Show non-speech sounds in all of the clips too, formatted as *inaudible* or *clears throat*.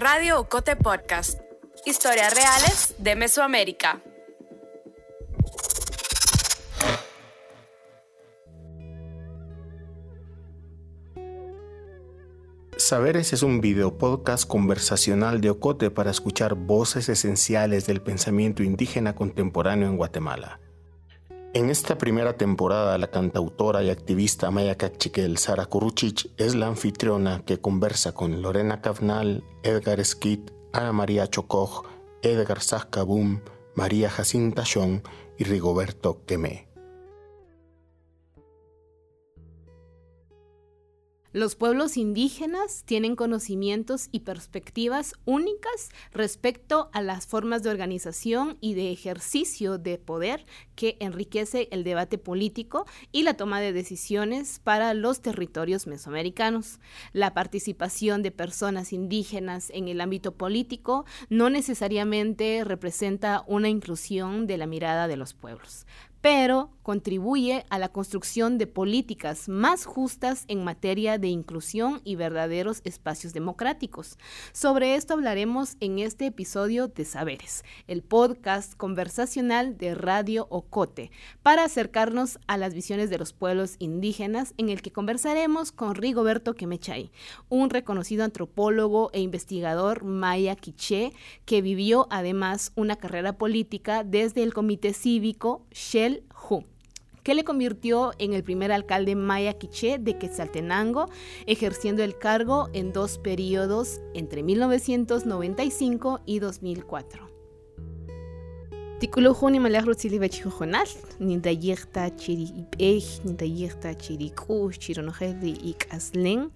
Radio Ocote Podcast. Historias reales de Mesoamérica. Saberes es un video podcast conversacional de Ocote para escuchar voces esenciales del pensamiento indígena contemporáneo en Guatemala. En esta primera temporada, la cantautora y activista maya cachiquel Sara Kuruchich es la anfitriona que conversa con Lorena Cavnal, Edgar Skit, Ana María Chocoj, Edgar Sascabum, María Jacinta Chong y Rigoberto Quemé. Los pueblos indígenas tienen conocimientos y perspectivas únicas respecto a las formas de organización y de ejercicio de poder que enriquece el debate político y la toma de decisiones para los territorios mesoamericanos. La participación de personas indígenas en el ámbito político no necesariamente representa una inclusión de la mirada de los pueblos pero contribuye a la construcción de políticas más justas en materia de inclusión y verdaderos espacios democráticos. Sobre esto hablaremos en este episodio de Saberes, el podcast conversacional de Radio Ocote, para acercarnos a las visiones de los pueblos indígenas, en el que conversaremos con Rigoberto Quemechay, un reconocido antropólogo e investigador maya quiché que vivió además una carrera política desde el Comité Cívico Shell que le convirtió en el primer alcalde maya quiché de Quetzaltenango, ejerciendo el cargo en dos periodos entre 1995 y 2004. Tikulu juni malaj rutzili bechijojonal, ninda yekta chiri ipej, ninda yekta chiri kush, chironojel di ik aslen,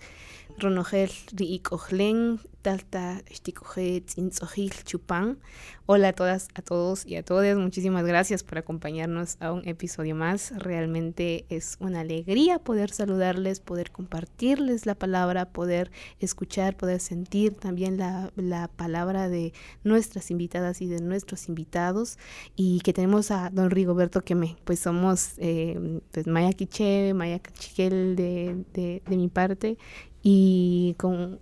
ronojel di ik ojlen, talta Shtikojet Intzojil Chupán. Hola a todas, a todos y a todas. Muchísimas gracias por acompañarnos a un episodio más. Realmente es una alegría poder saludarles, poder compartirles la palabra, poder escuchar, poder sentir también la, la palabra de nuestras invitadas y de nuestros invitados. Y que tenemos a don Rigoberto que me, pues somos eh, pues Maya Quiche, Maya Cachiquel de, de mi parte. Y con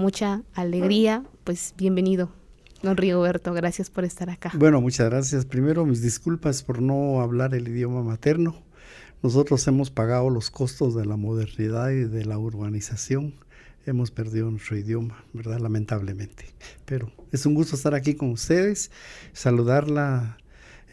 mucha alegría, pues bienvenido. Don Rigoberto, gracias por estar acá. Bueno, muchas gracias. Primero, mis disculpas por no hablar el idioma materno. Nosotros hemos pagado los costos de la modernidad y de la urbanización. Hemos perdido nuestro idioma, ¿verdad? Lamentablemente. Pero es un gusto estar aquí con ustedes, saludarla,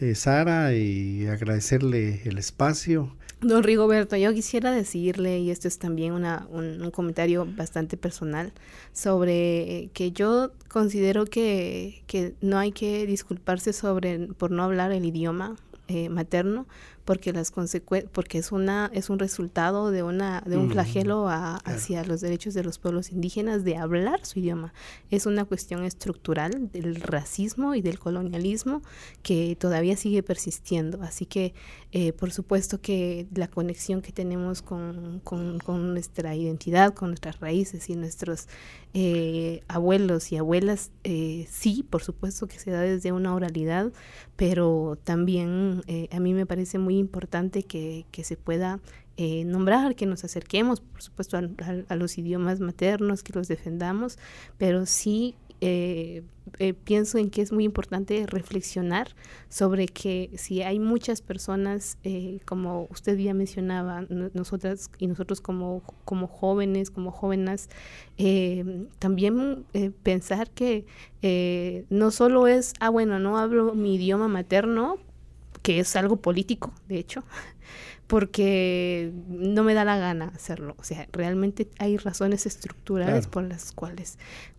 eh, Sara, y agradecerle el espacio Don Rigoberto, yo quisiera decirle, y esto es también una, un, comentario bastante personal, sobre que yo considero que, que no hay que disculparse sobre por no hablar el idioma eh, materno, porque las porque es una es un resultado de una de un flagelo hacia los derechos de los pueblos indígenas de hablar su idioma. Es una cuestión estructural del racismo y del colonialismo que todavía sigue persistiendo. Así que eh, por supuesto que la conexión que tenemos con, con, con, nuestra identidad con nuestras raíces y nuestros eh, abuelos y abuelas eh, sí por supuesto que se da desde una oralidad pero también a mí me parece muy importante que, se pueda eh, nombrar, que nos acerquemos, por supuesto, a, los idiomas maternos, que los defendamos, pero sí eh, eh, pienso en que es muy importante reflexionar sobre que si hay muchas personas, como usted ya mencionaba, nosotras y nosotros como, como jóvenes, como jóvenes, también pensar que no solo es, ah, bueno, no hablo mi idioma materno, que es algo político, de hecho, porque no me da la gana hacerlo. O sea, realmente hay razones estructurales por las cuales.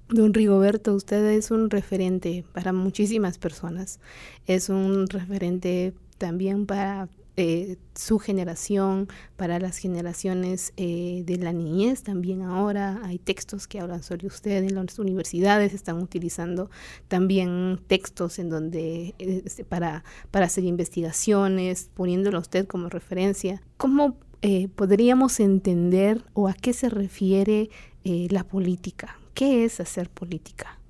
Don Rigoberto, usted es un referente para muchísimas personas. Es un referente también para eh, su generación, para las generaciones eh, de la niñez también ahora. Hay textos que hablan sobre usted en las universidades, están utilizando también textos en donde este, para, para hacer investigaciones, poniéndolo a usted como referencia. ¿Cómo eh, podríamos entender o a qué se refiere la política? ¿Qué es hacer política?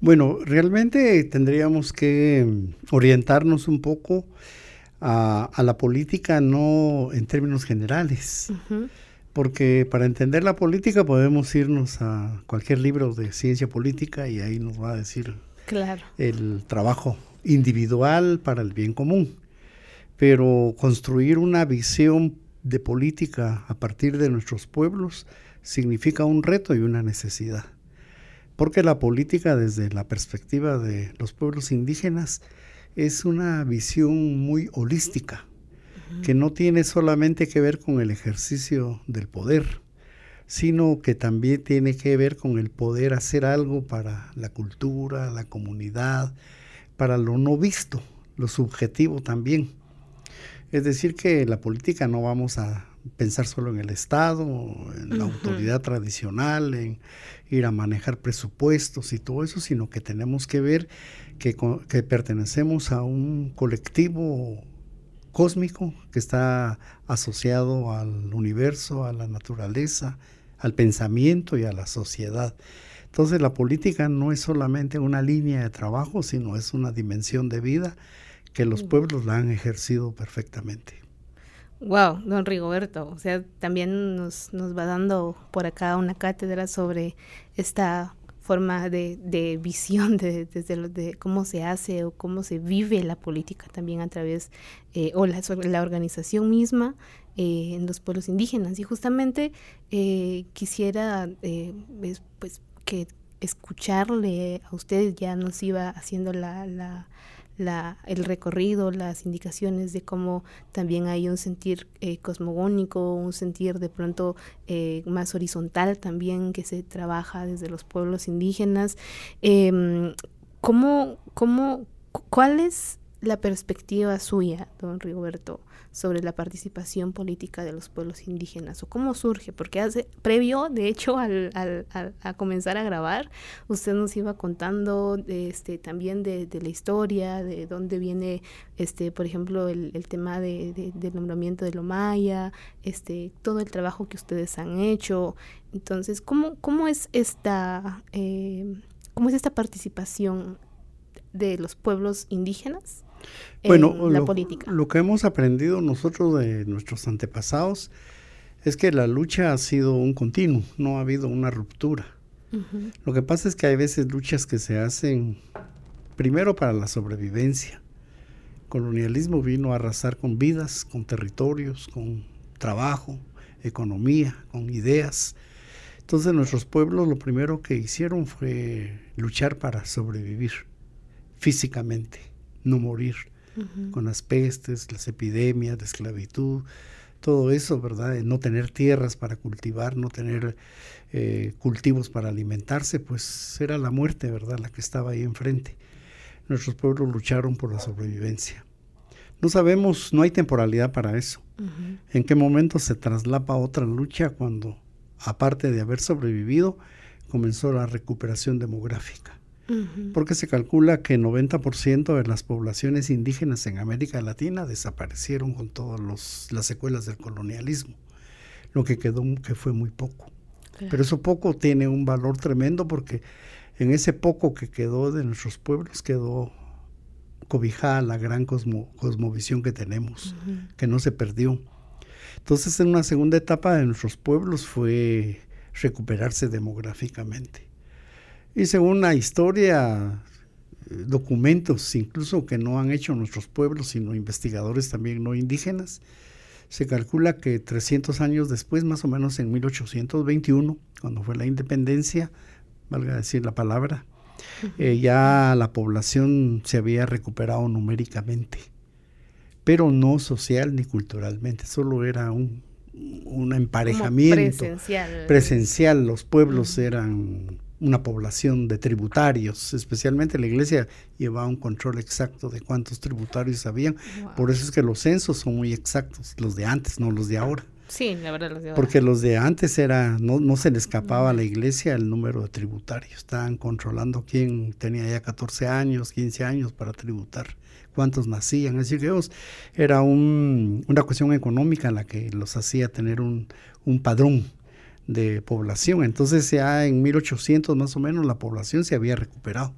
Bueno, realmente tendríamos que mm, orientarnos un poco a, la política no en términos generales, porque para entender la política podemos irnos a cualquier libro de ciencia política y ahí nos va a decir claro. el trabajo individual para el bien común. Pero construir una visión de política a partir de nuestros pueblos significa un reto y una necesidad. Porque la política desde la perspectiva de los pueblos indígenas es una visión muy holística, que no tiene solamente que ver con el ejercicio del poder, sino que también tiene que ver con el poder hacer algo para la cultura, la comunidad, para lo no visto, lo subjetivo también. Es decir, que la política no vamos a pensar solo en el Estado, en la autoridad tradicional, en ir a manejar presupuestos y todo eso, sino que tenemos que ver que, que pertenecemos a un colectivo cósmico que está asociado al universo, a la naturaleza, al pensamiento y a la sociedad. Entonces la política no es solamente una línea de trabajo, sino es una dimensión de vida que los pueblos la han ejercido perfectamente. Wow, don Rigoberto, o sea, también nos, nos va dando por acá una cátedra sobre esta forma de, de visión de, desde de cómo se hace o cómo se vive la política también a través, eh, o la, la, organización misma eh, en los pueblos indígenas. Y justamente eh, quisiera pues que escucharle a ustedes ya nos iba haciendo la, la la, el recorrido, las indicaciones de cómo también hay un sentir eh, cosmogónico, un sentir de pronto eh, más horizontal también que se trabaja desde los pueblos indígenas. Eh, ¿cómo, cómo, ¿Cuál es la perspectiva suya, don Rigoberto, sobre la participación política de los pueblos indígenas o cómo surge, porque hace previo, de hecho, al, al, a comenzar a grabar, usted nos iba contando este, también de, la historia, de dónde viene, este, por ejemplo, el, tema de, del nombramiento de Lomaya, este, todo el trabajo que ustedes han hecho. Entonces, ¿cómo, cómo es esta, eh, cómo es esta participación de los pueblos indígenas bueno, lo, Lo que hemos aprendido nosotros de nuestros antepasados es que la lucha ha sido un continuo, no ha habido una ruptura. Lo que pasa es que hay veces luchas que se hacen primero para la sobrevivencia. El colonialismo vino a arrasar con vidas, con territorios, con trabajo, economía, con ideas. Entonces nuestros pueblos lo primero que hicieron fue luchar para sobrevivir físicamente, no morir con las pestes, las epidemias, la esclavitud, todo eso, ¿verdad? no tener tierras para cultivar, no tener eh, cultivos para alimentarse, pues era la muerte, ¿verdad? La que estaba ahí enfrente. Nuestros pueblos lucharon por la sobrevivencia. No sabemos, no hay temporalidad para eso. ¿En qué momento se traslapa otra lucha cuando, aparte de haber sobrevivido, comenzó la recuperación demográfica? Porque se calcula que 90% de las poblaciones indígenas en América Latina desaparecieron con todas las secuelas del colonialismo, lo que quedó que fue muy poco. Pero eso poco tiene un valor tremendo porque en ese poco que quedó de nuestros pueblos quedó cobijada la gran cosmovisión que tenemos, que no se perdió. Entonces, en una segunda etapa de nuestros pueblos fue recuperarse demográficamente. Y según la historia, documentos incluso que no han hecho nuestros pueblos, sino investigadores también no indígenas, se calcula que 300 años después, más o menos en 1821, cuando fue la independencia, valga decir la palabra, eh, ya la población se había recuperado numéricamente, pero no social ni culturalmente, solo era un, un emparejamiento presencial. presencial. Los pueblos eran una población de tributarios, especialmente la iglesia llevaba un control exacto de cuántos tributarios habían. Por eso es que los censos son muy exactos, los de antes, no los de ahora. Sí, la verdad, los de ahora. Porque los de antes era, no, no se le escapaba a la iglesia el número de tributarios. Estaban controlando quién tenía ya 14 años, 15 años para tributar, cuántos nacían. Es decir, que era un, una cuestión económica la que los hacía tener un, un padrón de población. Entonces ya en 1800 más o menos la población se había recuperado.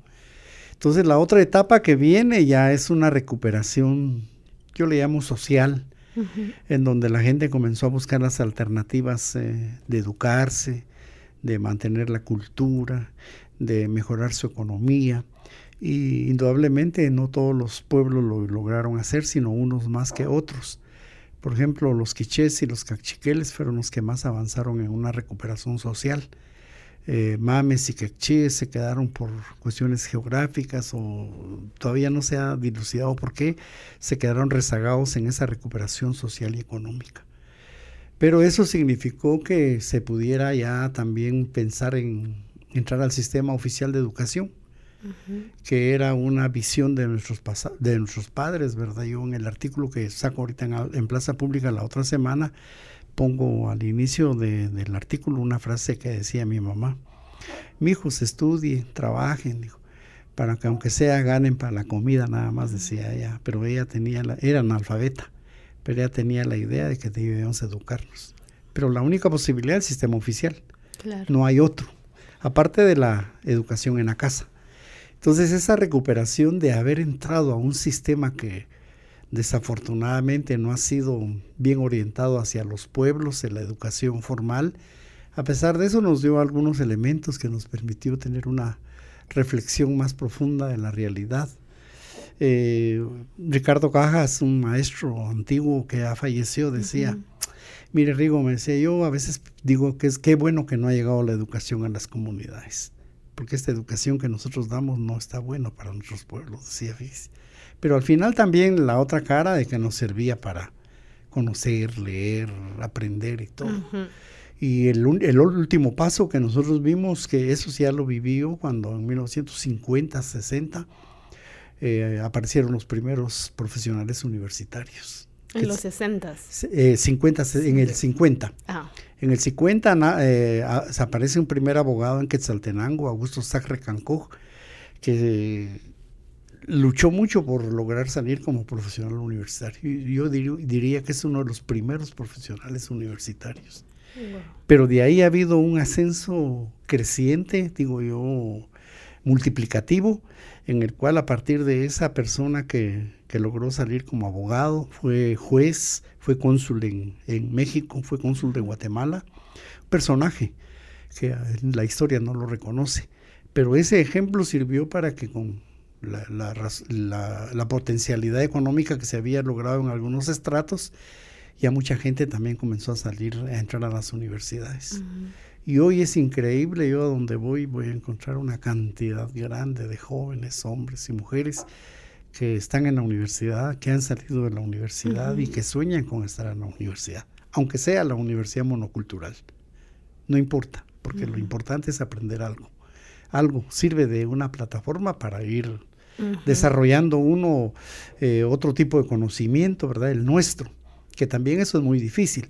Entonces la otra etapa que viene ya es una recuperación, yo le llamo social, en donde la gente comenzó a buscar las alternativas eh, de educarse, de mantener la cultura, de mejorar su economía. Y indudablemente no todos los pueblos lo lograron hacer, sino unos más que otros. Por ejemplo, los quichés y los cachiqueles fueron los que más avanzaron en una recuperación social. Eh, mames y quechíes se quedaron por cuestiones geográficas o todavía no se ha dilucidado por qué se quedaron rezagados en esa recuperación social y económica. Pero eso significó que se pudiera ya también pensar en entrar al sistema oficial de educación, que era una visión de nuestros, de nuestros padres, ¿verdad? Yo en el artículo que saco ahorita en, en Plaza Pública la otra semana, pongo al inicio del artículo una frase que decía mi mamá. Mi hijos estudien, trabajen, dijo, para que aunque sea ganen para la comida, nada más decía ella. Pero ella tenía, la, era analfabeta, pero ella tenía la idea de que debíamos educarnos. Pero la única posibilidad es el sistema oficial. No hay otro, aparte de la educación en la casa. Entonces esa recuperación de haber entrado a un sistema que desafortunadamente no ha sido bien orientado hacia los pueblos en la educación formal. A pesar de eso nos dio algunos elementos que nos permitió tener una reflexión más profunda de la realidad. Eh, Ricardo Cajas, un maestro antiguo que ha fallecido, decía, mire Rigo, me decía, yo a veces digo que es qué bueno que no ha llegado la educación a las comunidades, porque esta educación que nosotros damos no está bueno para nuestros pueblos, decía pero al final también la otra cara de que nos servía para conocer, leer, aprender y todo. Y el, el, último paso que nosotros vimos, que eso ya lo vivió cuando en 1950, 60, eh, aparecieron los primeros profesionales universitarios. En los 60. Eh, 50, en el 50. Ah. En el 50 eh, se aparece un primer abogado en Quetzaltenango, Augusto Sacre Cancó, que luchó mucho por lograr salir como profesional universitario. Yo diría que es uno de los primeros profesionales universitarios. Pero de ahí ha habido un ascenso creciente, digo yo, multiplicativo, en el cual a partir de esa persona que, logró salir como abogado, fue juez, fue cónsul en, en México, fue cónsul de Guatemala, personaje que la historia no lo reconoce. Pero ese ejemplo sirvió para que con la, potencialidad económica que se había logrado en algunos estratos, ya mucha gente también comenzó a salir, a entrar a las universidades. Y hoy es increíble, yo a donde voy voy a encontrar una cantidad grande de jóvenes, hombres y mujeres que están en la universidad, que han salido de la universidad y que sueñan con estar en la universidad, aunque sea la universidad monocultural. No importa, porque lo importante es aprender algo algo, sirve de una plataforma para ir desarrollando uno eh, otro tipo de conocimiento, ¿verdad? El nuestro, que también eso es muy difícil.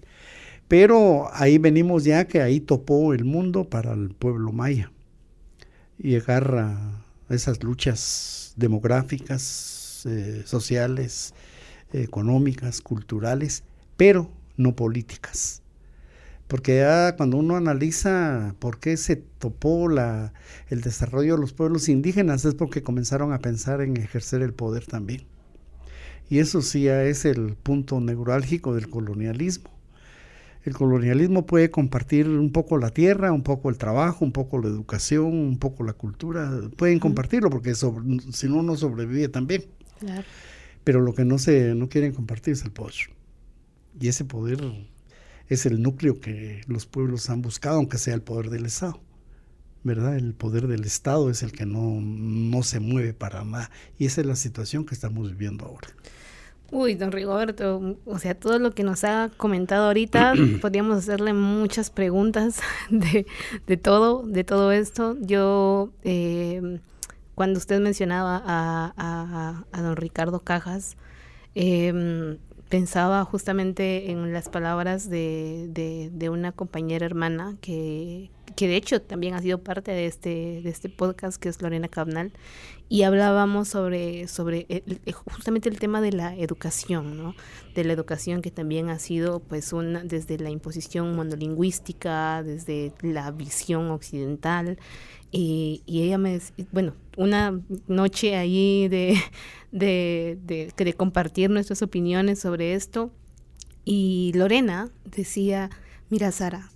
Pero ahí venimos ya que ahí topó el mundo para el pueblo maya. Llegar a esas luchas demográficas, eh, sociales, económicas, culturales, pero no políticas. Porque ya cuando uno analiza por qué se topó la, el desarrollo de los pueblos indígenas es porque comenzaron a pensar en ejercer el poder también. Y eso sí ya es el punto neurálgico del colonialismo. El colonialismo puede compartir un poco la tierra, un poco el trabajo, un poco la educación, un poco la cultura. Pueden compartirlo porque si no, no sobrevive también. Pero lo que no, se, no quieren compartir es el poder. Y ese poder es el núcleo que los pueblos han buscado, aunque sea el poder del Estado. ¿Verdad? El poder del Estado es el que no, no se mueve para nada. Y esa es la situación que estamos viviendo ahora. Uy, don Rigoberto, o sea, todo lo que nos ha comentado ahorita, *clears throat* podríamos hacerle muchas preguntas *laughs* de, de todo, de todo esto. Yo, eh, cuando usted mencionaba a, don Ricardo Cajas, eh, pensaba justamente en las palabras de, de, una compañera hermana que, que, de hecho también ha sido parte de este, de este podcast, que es Lorena Cabnal, y hablábamos sobre, sobre justamente el tema de la educación, ¿no? De la educación que también ha sido, pues, una, desde la imposición monolingüística, desde la visión occidental, y, y ella me, bueno, una noche ahí de, *laughs* de, de, de compartir nuestras opiniones sobre esto, Y Lorena decía, mira Sara,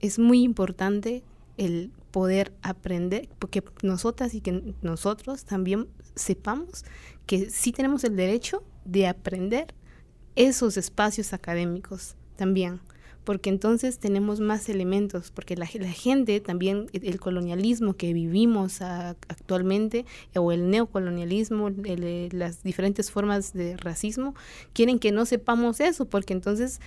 es muy importante el poder aprender, porque nosotras y que nosotros también sepamos que sí tenemos el derecho de aprender esos espacios académicos también porque entonces tenemos más elementos, porque la, gente también, el colonialismo que vivimos actualmente, o el neocolonialismo, eh, las diferentes formas de racismo, quieren que no sepamos eso, porque entonces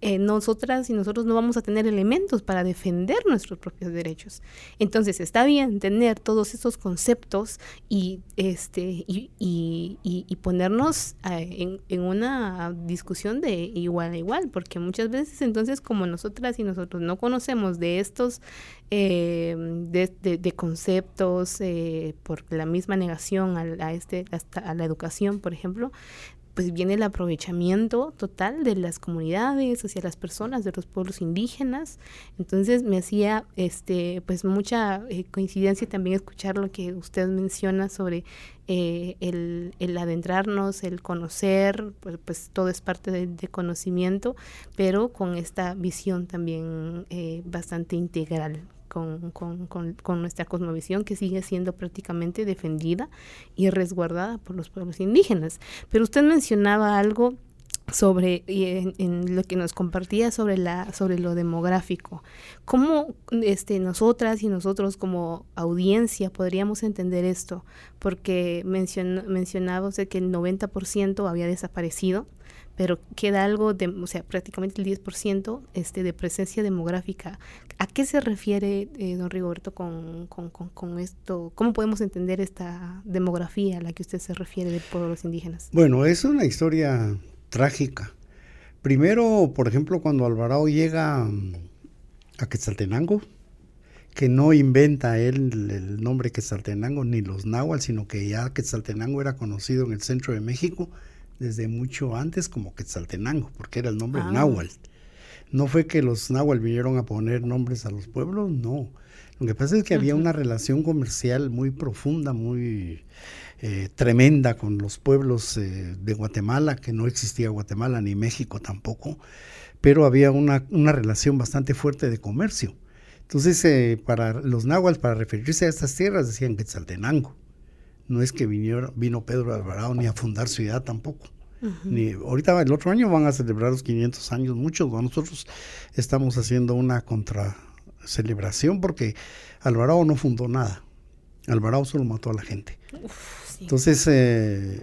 eh, nosotras y nosotros no vamos a tener elementos para defender nuestros propios derechos. Entonces está bien tener todos esos conceptos y, este, y, ponernos eh, en una discusión de igual a igual, porque muchas veces entonces como nosotras y nosotros no conocemos de estos eh, de, conceptos eh, por la misma negación a, este, a la educación, por ejemplo, pues viene el aprovechamiento total de las comunidades hacia las personas de los pueblos indígenas. Entonces me hacía este pues mucha eh, coincidencia también escuchar lo que usted menciona sobre eh, el, el, adentrarnos, el conocer, pues, pues todo es parte de, conocimiento, pero con esta visión también eh, bastante integral con, con, nuestra cosmovisión que sigue siendo prácticamente defendida y resguardada por los pueblos indígenas. Pero usted mencionaba algo sobre en, lo que nos compartía sobre la sobre lo demográfico. Cómo este nosotras y nosotros como audiencia podríamos entender esto porque mencion, mencionaba que el 90% había desaparecido pero queda algo de, o sea, prácticamente el 10% este, de presencia demográfica. ¿A qué se refiere, eh, don Rigoberto, con, con, con, esto? ¿Cómo podemos entender esta demografía a la que usted se refiere de pueblos indígenas? Bueno, es una historia trágica. Primero, por ejemplo, cuando Alvarado llega a Quetzaltenango, que no inventa él el nombre Quetzaltenango ni los náhuatl, sino que ya Quetzaltenango era conocido en el centro de México desde mucho antes como Quetzaltenango, porque era el nombre ah. náhuatl. No fue que los náhuatl vinieron a poner nombres a los pueblos, no. Lo que pasa es que había una relación comercial muy profunda, muy eh, tremenda con los pueblos eh, de Guatemala, que no existía Guatemala ni México tampoco, pero había una, una relación bastante fuerte de comercio. Entonces, eh, para los náhuatl, para referirse a estas tierras, decían Quetzaltenango. No es que viniera, vino Pedro Alvarado ni a fundar ciudad tampoco. Ni, ahorita el otro año van a celebrar los 500 años, muchos. Nosotros estamos haciendo una contra celebración porque Alvarado no fundó nada. Alvarado solo mató a la gente. Entonces, eh,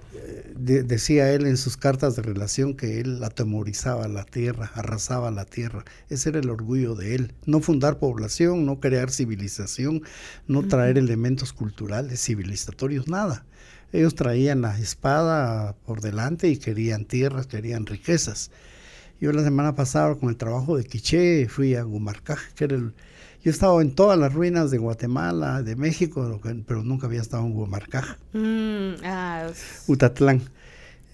decía él en sus cartas de relación que él atemorizaba la tierra, arrasaba la tierra. Ese era el orgullo de él. No fundar población, no crear civilización, no traer elementos culturales, civilizatorios, nada. Ellos traían la espada por delante y querían tierras, querían riquezas. Yo la semana pasada con el trabajo de Quiché fui a Gumarcaj, que era el, yo he estado en todas las ruinas de Guatemala, de México, pero nunca había estado en Guamarcaj. Mm, ah, Utatlán.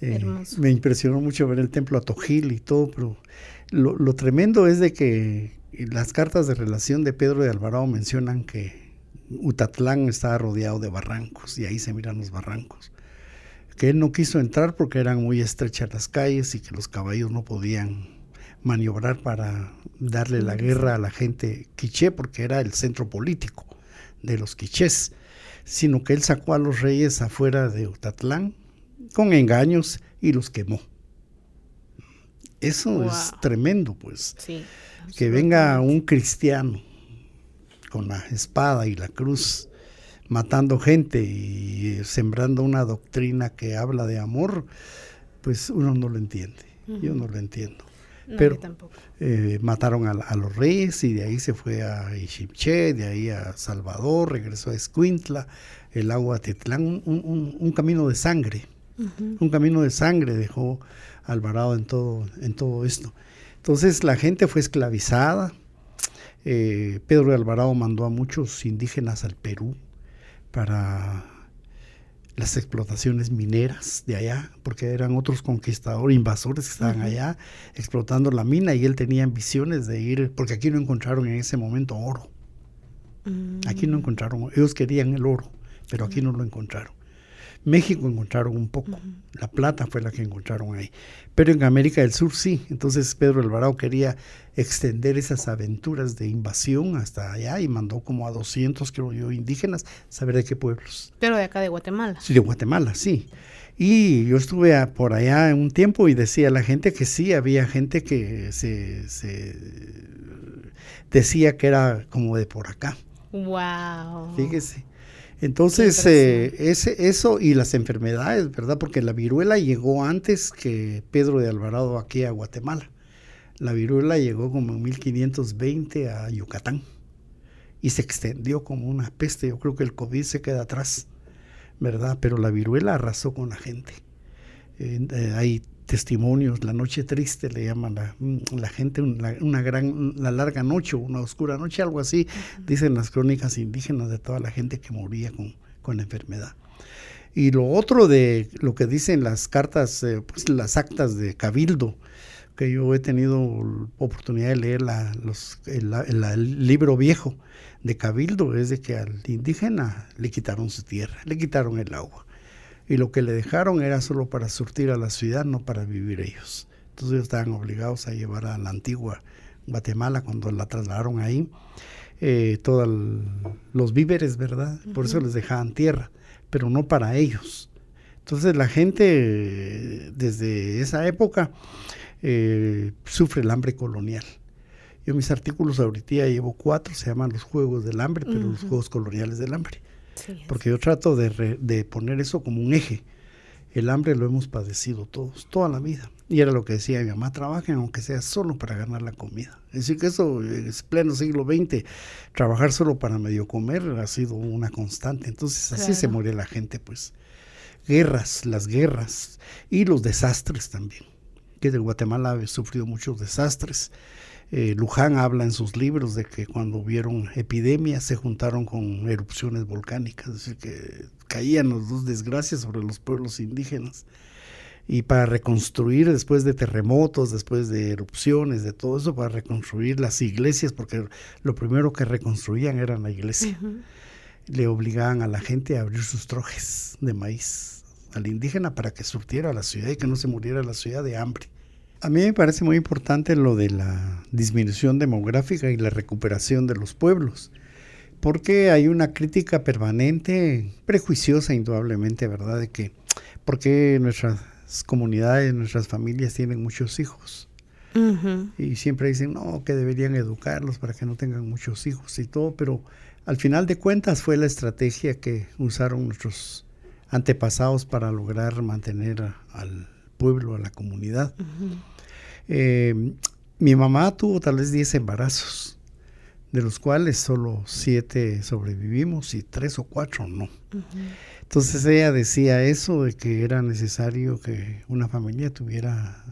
Eh, me impresionó mucho ver el templo Atojil y todo, pero lo, lo, tremendo es de que las cartas de relación de Pedro de Alvarado mencionan que Utatlán estaba rodeado de barrancos y ahí se miran los barrancos. Que él no quiso entrar porque eran muy estrechas las calles y que los caballos no podían maniobrar para darle la guerra a la gente quiché, porque era el centro político de los quichés, sino que él sacó a los reyes afuera de Utatlán con engaños y los quemó. Eso es tremendo, pues. que venga un cristiano con la espada y la cruz matando gente y sembrando una doctrina que habla de amor, pues uno no lo entiende. Yo no lo entiendo pero eh, mataron a, los reyes y de ahí se fue a Ixipché, de ahí a Salvador, regresó a Escuintla, el agua Tetlán, un, camino de sangre, un camino de sangre dejó Alvarado en todo, en todo esto. Entonces la gente fue esclavizada, eh, Pedro de Alvarado mandó a muchos indígenas al Perú para las explotaciones mineras de allá, porque eran otros conquistadores, invasores que estaban allá explotando la mina y él tenía ambiciones de ir, porque aquí no encontraron en ese momento oro. Aquí no mm. encontraron, ellos querían el oro, pero aquí no lo encontraron. México encontraron un poco, la plata fue la que encontraron ahí, pero en América del Sur sí, entonces Pedro Alvarado quería extender esas aventuras de invasión hasta allá y mandó como a 200, creo yo, indígenas, saber de qué pueblos. Pero de acá de Guatemala. Sí, de Guatemala, sí. Y yo estuve por allá un tiempo y decía a la gente que sí, había gente que se, se decía que era como de por acá. Wow. Fíjese. Entonces, eh, ese, eso y las enfermedades, ¿verdad? Porque la viruela llegó antes que Pedro de Alvarado aquí a Guatemala. La viruela llegó como en 1520 a Yucatán y se extendió como una peste. Yo creo que el COVID se queda atrás, ¿verdad? Pero la viruela arrasó con la gente. Eh, hay testimonios, la noche triste le llaman la, mm, la gente, una, gran, la larga noche, una oscura noche, algo así, dicen las crónicas indígenas de toda la gente que moría con, con la enfermedad. Y lo otro de lo que dicen las cartas, eh, pues las actas de Cabildo, que yo he tenido oportunidad de leer la, los, el, libro viejo de Cabildo, es de que al indígena le quitaron su tierra, le quitaron el agua y lo que le dejaron era solo para surtir a la ciudad, no para vivir ellos. Entonces ellos estaban obligados a llevar a la antigua Guatemala cuando la trasladaron ahí eh, todos los víveres, ¿verdad? Por eso les dejaban tierra, pero no para ellos. Entonces la gente desde esa época eh, sufre el hambre colonial. Yo mis artículos ahorita llevo cuatro, se llaman los Juegos del Hambre, pero los Juegos Coloniales del Hambre porque yo trato de, poner eso como un eje. El hambre lo hemos padecido todos, toda la vida. Y era lo que decía mi mamá, trabajen aunque sea solo para ganar la comida. Es decir, que eso es pleno siglo XX, trabajar solo para medio comer ha sido una constante. Entonces así se muere la gente, pues. Guerras, las guerras y los desastres también. Que de Guatemala ha sufrido muchos desastres. Eh, Luján habla en sus libros de que cuando hubieron epidemias se juntaron con erupciones volcánicas, es decir, que caían las dos desgracias sobre los pueblos indígenas. Y para reconstruir después de terremotos, después de erupciones, de todo eso, para reconstruir las iglesias, porque lo primero que reconstruían era la iglesia, le obligaban a la gente a abrir sus trojes de maíz al indígena para que surtiera la ciudad y que no se muriera la ciudad de hambre. A mí me parece muy importante lo de la disminución demográfica y la recuperación de los pueblos, porque hay una crítica permanente, prejuiciosa indudablemente, ¿verdad? De que, ¿por qué nuestras comunidades, nuestras familias tienen muchos hijos? Y siempre dicen, no, que deberían educarlos para que no tengan muchos hijos y todo, pero al final de cuentas fue la estrategia que usaron nuestros antepasados para lograr mantener al pueblo, a la comunidad. Eh, mi mamá tuvo tal vez 10 embarazos, de los cuales solo 7 sobrevivimos y 3 o 4 no. Entonces ella decía eso de que era necesario que una familia tuviera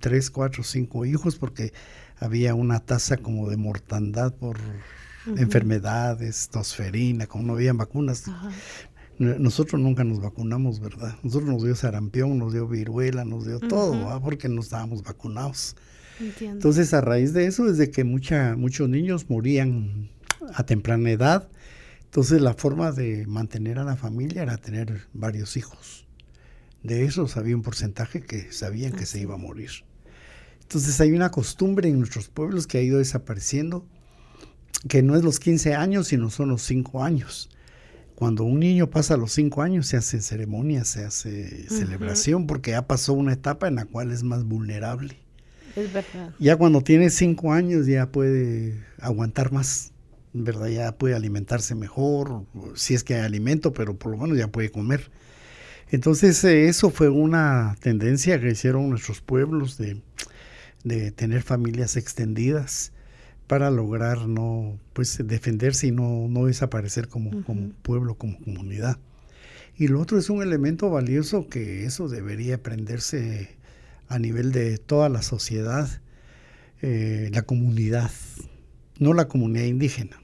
3, 4, 5 hijos porque había una tasa como de mortandad por enfermedades, tosferina, como no habían vacunas. Nosotros nunca nos vacunamos, ¿verdad? Nosotros nos dio sarampión, nos dio viruela, nos dio todo, porque no estábamos vacunados. Entonces, a raíz de eso, desde que mucha, muchos niños morían a temprana edad, entonces la forma de mantener a la familia era tener varios hijos. De esos había un porcentaje que sabían que se iba a morir. Entonces hay una costumbre en nuestros pueblos que ha ido desapareciendo, que no es los 15 años, sino son los 5 años. Cuando un niño pasa los cinco años se hace ceremonia, se hace celebración, porque ya pasó una etapa en la cual es más vulnerable. Es verdad. Ya cuando tiene cinco años ya puede aguantar más, ¿verdad? Ya puede alimentarse mejor, si es que hay alimento, pero por lo menos ya puede comer. Entonces eh, eso fue una tendencia que hicieron nuestros pueblos de, de tener familias extendidas para lograr no pues defenderse y no, no desaparecer como, como pueblo, como comunidad. Y lo otro es un elemento valioso que eso debería aprenderse a nivel de toda la sociedad, eh, la comunidad, no la comunidad indígena,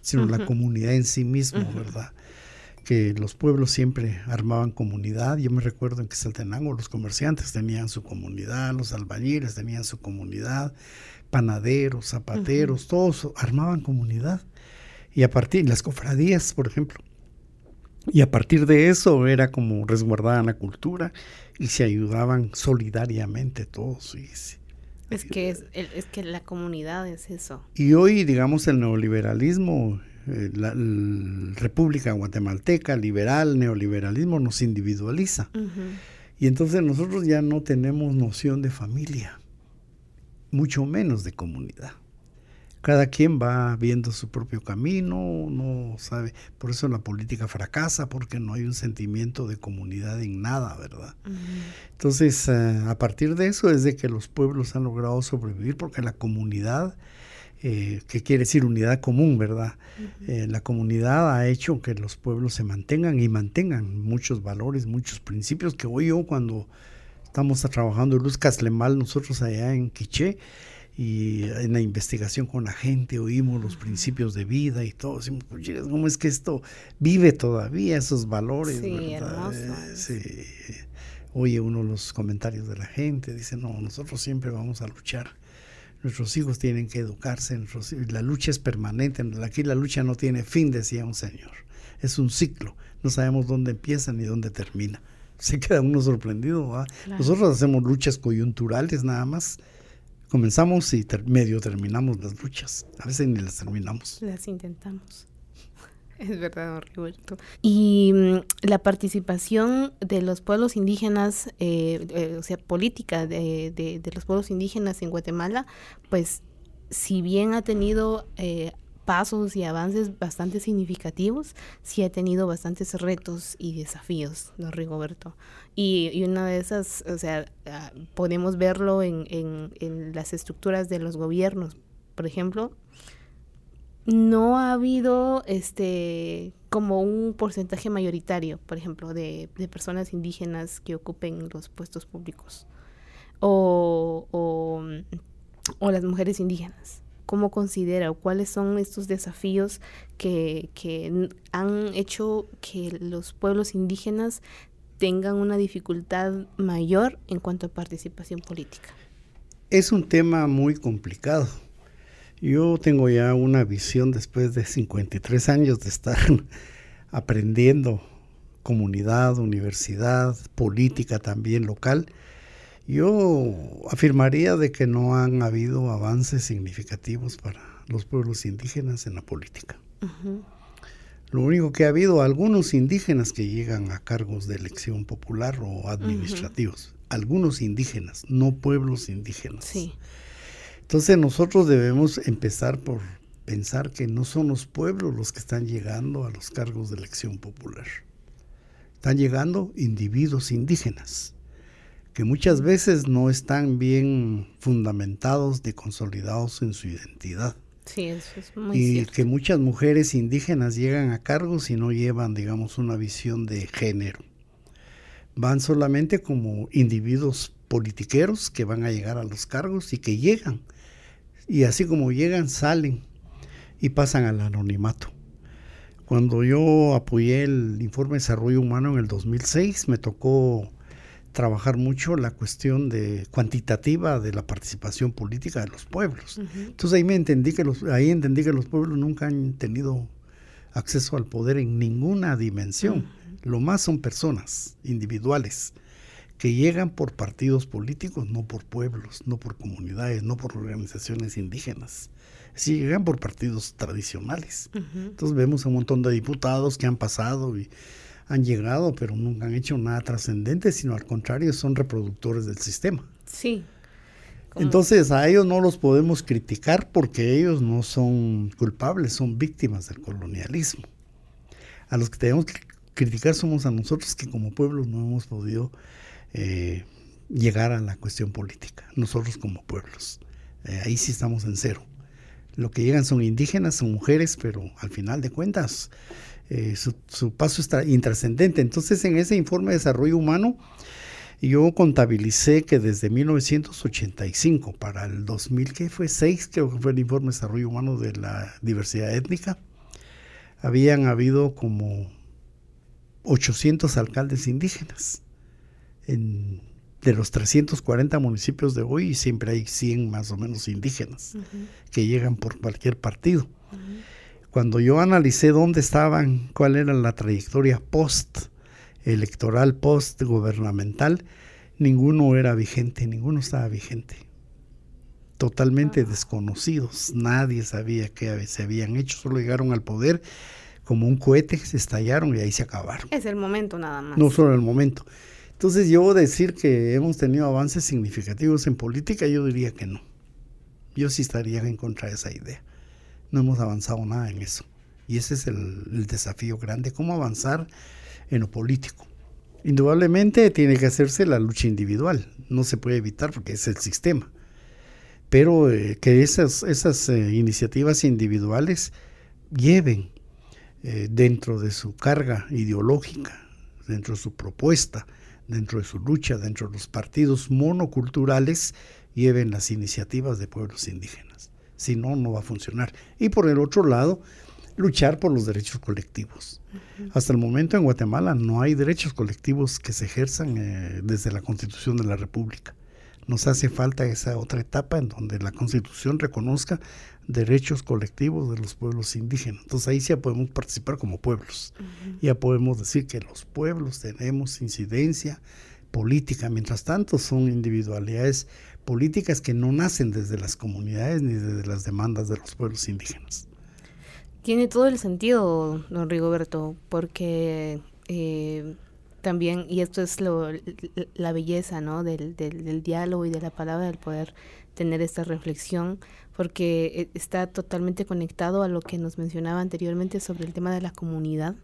sino la comunidad en sí mismo, ¿verdad? Que los pueblos siempre armaban comunidad. Yo me recuerdo en Quetzaltenango los comerciantes tenían su comunidad, los albañiles tenían su comunidad, panaderos, zapateros, todos armaban comunidad. Y a partir de las cofradías, por ejemplo, Y a partir de eso era como resguardaban la cultura y se ayudaban solidariamente todos. es que, es, es que la comunidad es eso. Y hoy, digamos, el neoliberalismo, eh, la, República Guatemalteca, liberal, neoliberalismo, nos individualiza. Y entonces nosotros ya no tenemos noción de familia, mucho menos de comunidad cada quien va viendo su propio camino, no sabe, por eso la política fracasa, porque no hay un sentimiento de comunidad en nada, ¿verdad? Entonces, eh, a partir de eso es de que los pueblos han logrado sobrevivir, porque la comunidad, eh, que quiere decir unidad común, ¿verdad? Eh, la comunidad ha hecho que los pueblos se mantengan y mantengan muchos valores, muchos principios, que hoy yo cuando estamos trabajando en Luz Caslemal, nosotros allá en Quiché, y en la investigación con la gente oímos los principios de vida y todo. Decimos, ¿cómo es que esto vive todavía esos valores? Sí, hermoso. Sí. Oye uno los comentarios de la gente, dice, no, nosotros siempre vamos a luchar. Nuestros hijos tienen que educarse, la lucha es permanente, aquí la lucha no tiene fin, decía un señor. Es un ciclo, no sabemos dónde empieza ni dónde termina. *laughs* Se queda uno sorprendido. Nosotros hacemos luchas coyunturales nada más, comenzamos y medio terminamos las luchas. A veces ni las terminamos. Las intentamos. *laughs* Es verdad, Roberto. Y mm, la participación de los pueblos indígenas, eh, eh, o sea, política de, de, los pueblos indígenas en Guatemala, pues si bien ha tenido eh, pasos y avances bastante significativos, sí ha tenido bastantes retos y desafíos, don Rigoberto. Y, y una de esas, o sea, ah, podemos verlo en, en, las estructuras de los gobiernos. Por ejemplo, no ha habido este como un porcentaje mayoritario, por ejemplo, de, personas indígenas que ocupen los puestos públicos o, o, o las mujeres indígenas cómo considera o cuáles son estos desafíos que, han hecho que los pueblos indígenas tengan una dificultad mayor en cuanto a participación política? Es un tema muy complicado. Yo tengo ya una visión después de 53 años de estar *laughs* aprendiendo comunidad, universidad, política también local yo afirmaría de que no han habido avances significativos para los pueblos indígenas en la política. Lo único que ha habido, algunos indígenas que llegan a cargos de elección popular o administrativos, algunos indígenas, no pueblos indígenas. Sí. Entonces nosotros debemos empezar por pensar que no son los pueblos los que están llegando a los cargos de elección popular. Están llegando individuos indígenas que muchas veces no están bien fundamentados ni consolidados en su identidad. Sí, eso es muy Y que muchas mujeres indígenas llegan a cargos y no llevan, digamos, una visión de género. Van solamente como individuos politiqueros que van a llegar a los cargos y que llegan. Y así como llegan, salen y pasan al anonimato. Cuando yo apoyé el informe de desarrollo humano en el 2006, me tocó trabajar mucho la cuestión de cuantitativa de la participación política de los pueblos. Entonces ahí me entendí que los ahí entendí que los pueblos nunca han tenido acceso al poder en ninguna dimensión. Lo más son personas individuales que llegan por partidos políticos, no por pueblos, no por comunidades, no por organizaciones indígenas. Sí, llegan por partidos tradicionales. Entonces vemos un montón de diputados que han pasado y han llegado, pero nunca han hecho nada trascendente, sino al contrario, son reproductores del sistema. Sí. Entonces a ellos no los podemos criticar porque ellos no son culpables, son víctimas del colonialismo. A los que tenemos que criticar somos a nosotros que como pueblos no hemos podido eh, llegar a la cuestión política, nosotros como pueblos. Eh, ahí sí estamos en cero. Lo que llegan son indígenas, son mujeres, pero al final de cuentas eh, su, paso es intrascendente. Entonces, en ese informe de desarrollo humano, yo contabilicé que desde 1985 para el 2000, que fue 6, creo que fue el informe de desarrollo humano de la diversidad étnica, habían habido como 800 alcaldes indígenas. De los 340 municipios de hoy, siempre hay 100 más o menos indígenas que llegan por cualquier partido Cuando yo analicé dónde estaban, cuál era la trayectoria post electoral, post gubernamental, ninguno era vigente, ninguno estaba vigente. Totalmente desconocidos, nadie sabía qué se habían hecho, solo llegaron al poder como un cohete, se estallaron y ahí se acabaron. Es el momento nada más. No solo el momento. Entonces yo decir que hemos tenido avances significativos en política, yo diría que no. Yo sí estaría en contra de esa idea. No hemos avanzado nada en eso. Y ese es el, desafío grande, cómo avanzar en lo político. Indudablemente tiene que hacerse la lucha individual, no se puede evitar porque es el sistema. Pero eh, que esas, eh, iniciativas individuales lleven eh, dentro de su carga ideológica, dentro de su propuesta, dentro de su lucha, dentro de los partidos monoculturales, lleven las iniciativas de pueblos indígenas. Si no, no va a funcionar. Y por el otro lado, luchar por los derechos colectivos. Hasta el momento en Guatemala no hay derechos colectivos que se ejerzan eh, desde la Constitución de la República. Nos hace falta esa otra etapa en donde la Constitución reconozca derechos colectivos de los pueblos indígenas. Entonces ahí ya podemos participar como pueblos. Ya podemos decir que los pueblos tenemos incidencia política. Mientras tanto son individualidades políticas que no nacen desde las comunidades ni desde las demandas de los pueblos indígenas. Tiene todo el sentido, don Rigoberto, porque eh, también, y esto es lo, la belleza ¿no? Del, del, del, diálogo y de la palabra, del poder tener esta reflexión, porque eh, está totalmente conectado a lo que nos mencionaba anteriormente sobre el tema de la comunidad,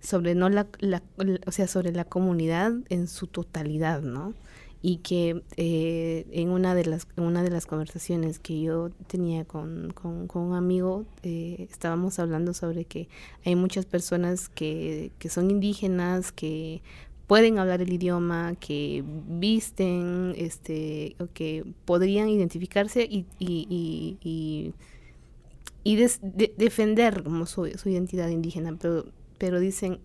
sobre no la, la o sea, sobre la comunidad en su totalidad, ¿no? Y que eh, en una de las una de las conversaciones que yo tenía con, con, un amigo eh, estábamos hablando sobre que hay muchas personas que, que son indígenas que pueden hablar el idioma, que visten, este, que podrían identificarse y, y, y, y defender como su, su, identidad indígena, pero, pero dicen,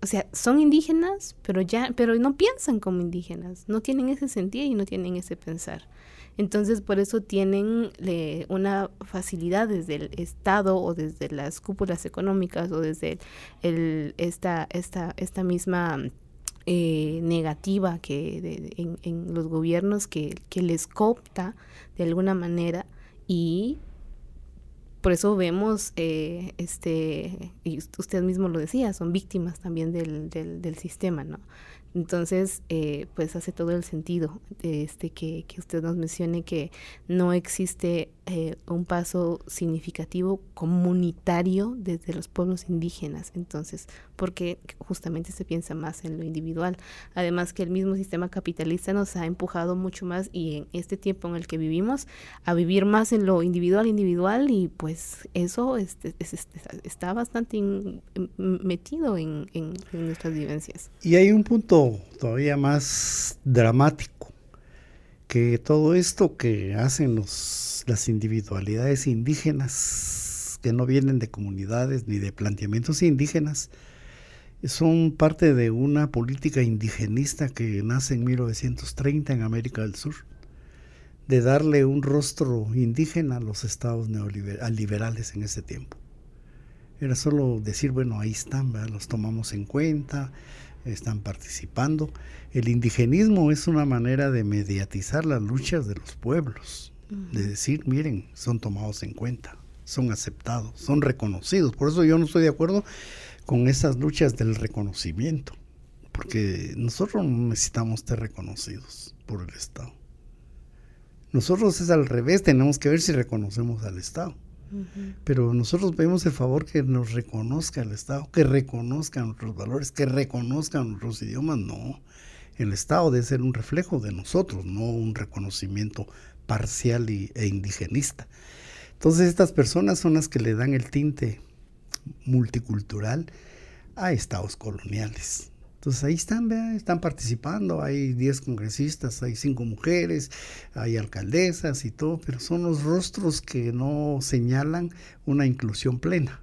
o sea, son indígenas, pero ya, pero no piensan como indígenas, no tienen ese sentido y no tienen ese pensar. Entonces, por eso tienen una facilidad desde el Estado o desde las cúpulas económicas o desde el, esta, esta, esta misma eh, negativa que en, en, los gobiernos que, que les coopta de alguna manera y por eso vemos, eh, este, y usted mismo lo decía, son víctimas también del, del, del sistema, ¿no? Entonces, eh, pues hace todo el sentido este, que, que, usted nos mencione que no existe eh, un paso significativo comunitario desde los pueblos indígenas. Entonces, porque justamente se piensa más en lo individual. Además que el mismo sistema capitalista nos ha empujado mucho más y en este tiempo en el que vivimos a vivir más en lo individual, individual y pues eso este, está bastante metido en, en nuestras vivencias. Y hay un punto todavía más dramático que todo esto que hacen los, las individualidades indígenas, que no vienen de comunidades ni de planteamientos indígenas, son parte de una política indigenista que nace en 1930 en América del Sur, de darle un rostro indígena a los estados neoliberales en ese tiempo. Era solo decir, bueno, ahí están, los tomamos en cuenta, están participando. El indigenismo es una manera de mediatizar las luchas de los pueblos, de decir, miren, son tomados en cuenta, son aceptados, son reconocidos. Por eso yo no estoy de acuerdo con esas luchas del reconocimiento, porque nosotros no necesitamos ser reconocidos por el Estado. Nosotros es al revés, tenemos que ver si reconocemos al Estado. Pero nosotros pedimos el favor que nos reconozca el Estado, que reconozca nuestros valores, que reconozca nuestros idiomas. No, el Estado debe ser un reflejo de nosotros, no un reconocimiento parcial e indigenista. Entonces estas personas son las que le dan el tinte multicultural a estados coloniales. Entonces ahí están, están participando, hay 10 congresistas, hay 5 mujeres, hay alcaldesas y todo, pero son los rostros que no señalan una inclusión plena.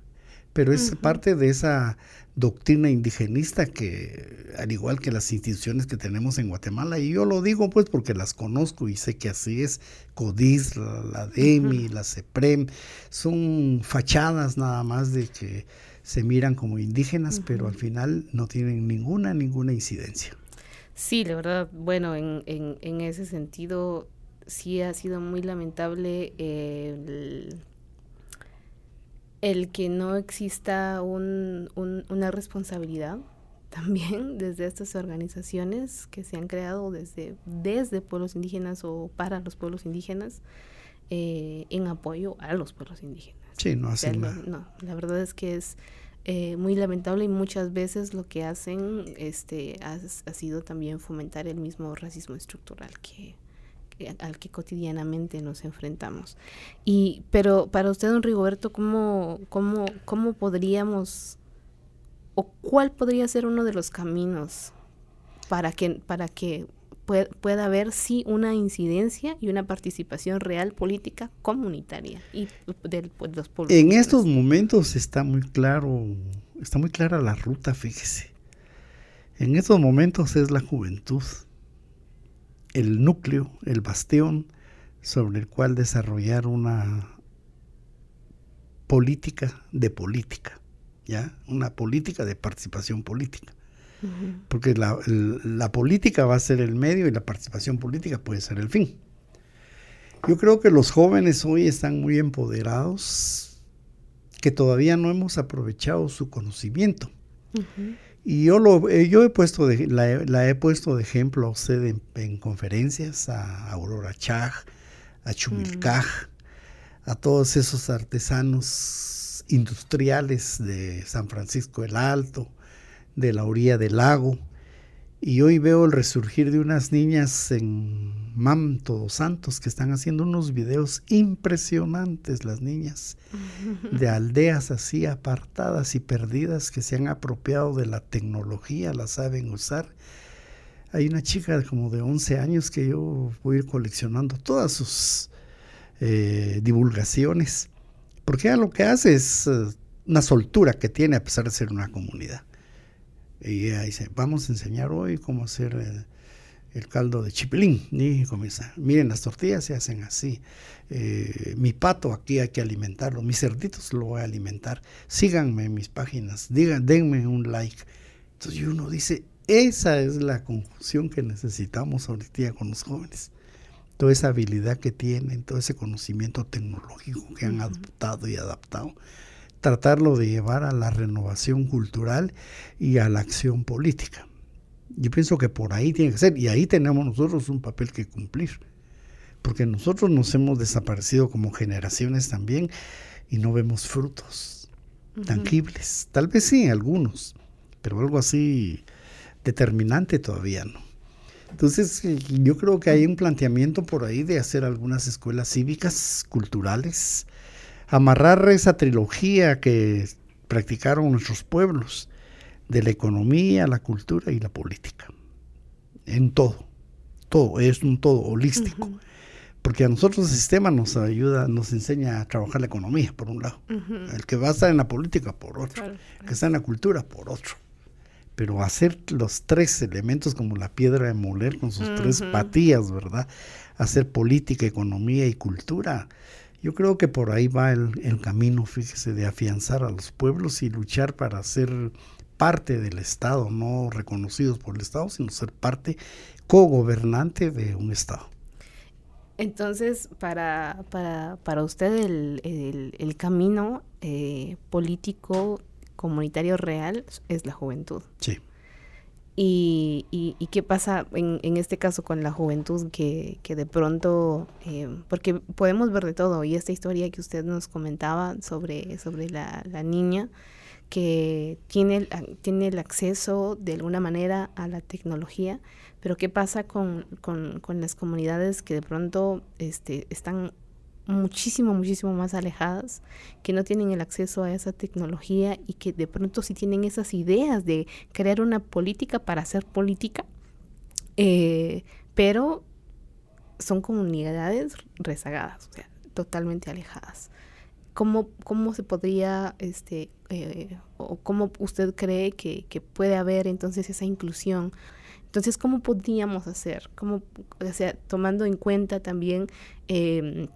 pero es parte de esa doctrina indigenista que, al igual que las instituciones que tenemos en Guatemala, y yo lo digo pues porque las conozco y sé que así es, CODIS, la, DEMI, la CEPREM, son fachadas nada más de que se miran como indígenas, pero al final no tienen ninguna, ninguna incidencia. Sí, la verdad, bueno, en, en, ese sentido sí ha sido muy lamentable el el que no exista un, una responsabilidad *laughs* también desde estas organizaciones que se han creado desde, desde pueblos indígenas o para los pueblos indígenas eh, en apoyo a los pueblos indígenas. Sí, no hacen nada. No, la verdad es que es eh, muy lamentable y muchas veces lo que hacen este, ha, ha sido también fomentar el mismo racismo estructural que, al que cotidianamente nos enfrentamos. Y, pero para usted, don Rigoberto, ¿cómo, cómo, cómo podríamos o cuál podría ser uno de los caminos para que, para que pueda, haber sí una incidencia y una participación real política comunitaria y del, pues, los pueblos. En estos momentos está muy claro, está muy clara la ruta, fíjese. En estos momentos es la juventud el núcleo, el bastión sobre el cual desarrollar una política de política, ¿ya? Una política de participación política. Porque la, la, política va a ser el medio y la participación política puede ser el fin. Yo creo que los jóvenes hoy están muy empoderados, que todavía no hemos aprovechado su conocimiento. Y yo, lo, eh, yo he puesto de, la, he puesto de ejemplo a usted en, conferencias, a Aurora Chag, a Chumilcaj, mm. a todos esos artesanos industriales de San Francisco el Alto, de la orilla del lago, y hoy veo el resurgir de unas niñas en MAM Todos Santos que están haciendo unos videos impresionantes, las niñas, *laughs* de aldeas así apartadas y perdidas que se han apropiado de la tecnología, la saben usar. Hay una chica como de 11 años que yo voy a ir coleccionando todas sus eh, divulgaciones, porque ella lo que hace es eh, una soltura que tiene a pesar de ser una comunidad. Y ella dice, vamos a enseñar hoy cómo hacer el, caldo de chipilín. Y comienza, miren, las tortillas se hacen así. Eh, mi pato aquí hay que alimentarlo, mis cerditos lo voy a alimentar. Síganme en mis páginas, digan, denme un like. Entonces uno dice, esa es la confusión que necesitamos ahorita con los jóvenes. Toda esa habilidad que tienen, todo ese conocimiento tecnológico que han adoptado y adaptado tratarlo de llevar a la renovación cultural y a la acción política. Yo pienso que por ahí tiene que ser, y ahí tenemos nosotros un papel que cumplir, porque nosotros nos hemos desaparecido como generaciones también y no vemos frutos tangibles. Tal vez sí, algunos, pero algo así determinante todavía no. Entonces, yo creo que hay un planteamiento por ahí de hacer algunas escuelas cívicas, culturales, amarrar esa trilogía que practicaron nuestros pueblos, de la economía, la cultura y la política. En todo, todo, es un todo holístico. Porque a nosotros el sistema nos ayuda, nos enseña a trabajar la economía, por un lado. El que va a estar en la política, por otro. El que está en la cultura, por otro. Pero hacer los tres elementos como la piedra de moler con sus tres patillas, ¿verdad? Hacer política, economía y cultura yo creo que por ahí va el, camino, fíjese, de afianzar a los pueblos y luchar para ser parte del Estado, no reconocidos por el Estado, sino ser parte cogobernante de un Estado. Entonces, para, para, para usted el, el, camino eh, político comunitario real es la juventud. Sí. Y, y, qué pasa en, en, este caso con la juventud que, que de pronto, eh, porque podemos ver de todo, y esta historia que usted nos comentaba sobre, sobre la, la niña que tiene, tiene el acceso de alguna manera a la tecnología, pero qué pasa con, con, con las comunidades que de pronto este, están muchísimo, muchísimo más alejadas, que no tienen el acceso a esa tecnología y que de pronto sí tienen esas ideas de crear una política para hacer política, eh, pero son comunidades rezagadas, o sea, totalmente alejadas. ¿cómo, ¿cómo se podría, este, eh, o cómo usted cree que, que, puede haber entonces esa inclusión? Entonces, ¿cómo podríamos hacer? ¿Cómo, o sea, tomando en cuenta también em,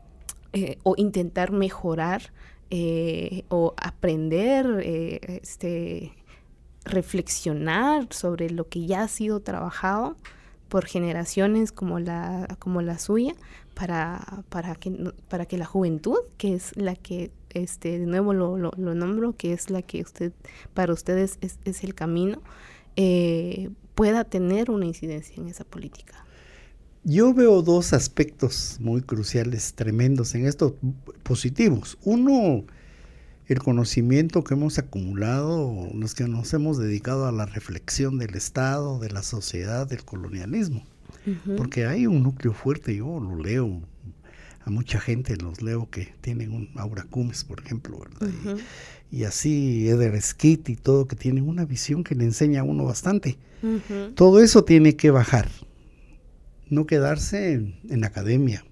eh, o intentar mejorar eh, o aprender, este, reflexionar sobre lo que ya ha sido trabajado por generaciones como la, como la suya para, para, que, para que la juventud, que es la que, este, de nuevo lo, lo, nombro, que es la que usted, para ustedes es, es el camino, eh, pueda tener una incidencia en esa política. Yo veo dos aspectos muy cruciales, tremendos en estos positivos. Uno, el conocimiento que hemos acumulado, los que nos hemos dedicado a la reflexión del Estado, de la sociedad, del colonialismo porque hay un núcleo fuerte, yo lo leo, a mucha gente los leo que tienen un Aura Cumes, por ejemplo, ¿verdad? y, así Eder Skit y todo, que tienen una visión que le enseña a uno bastante. Todo eso tiene que bajar, no quedarse en, en academia.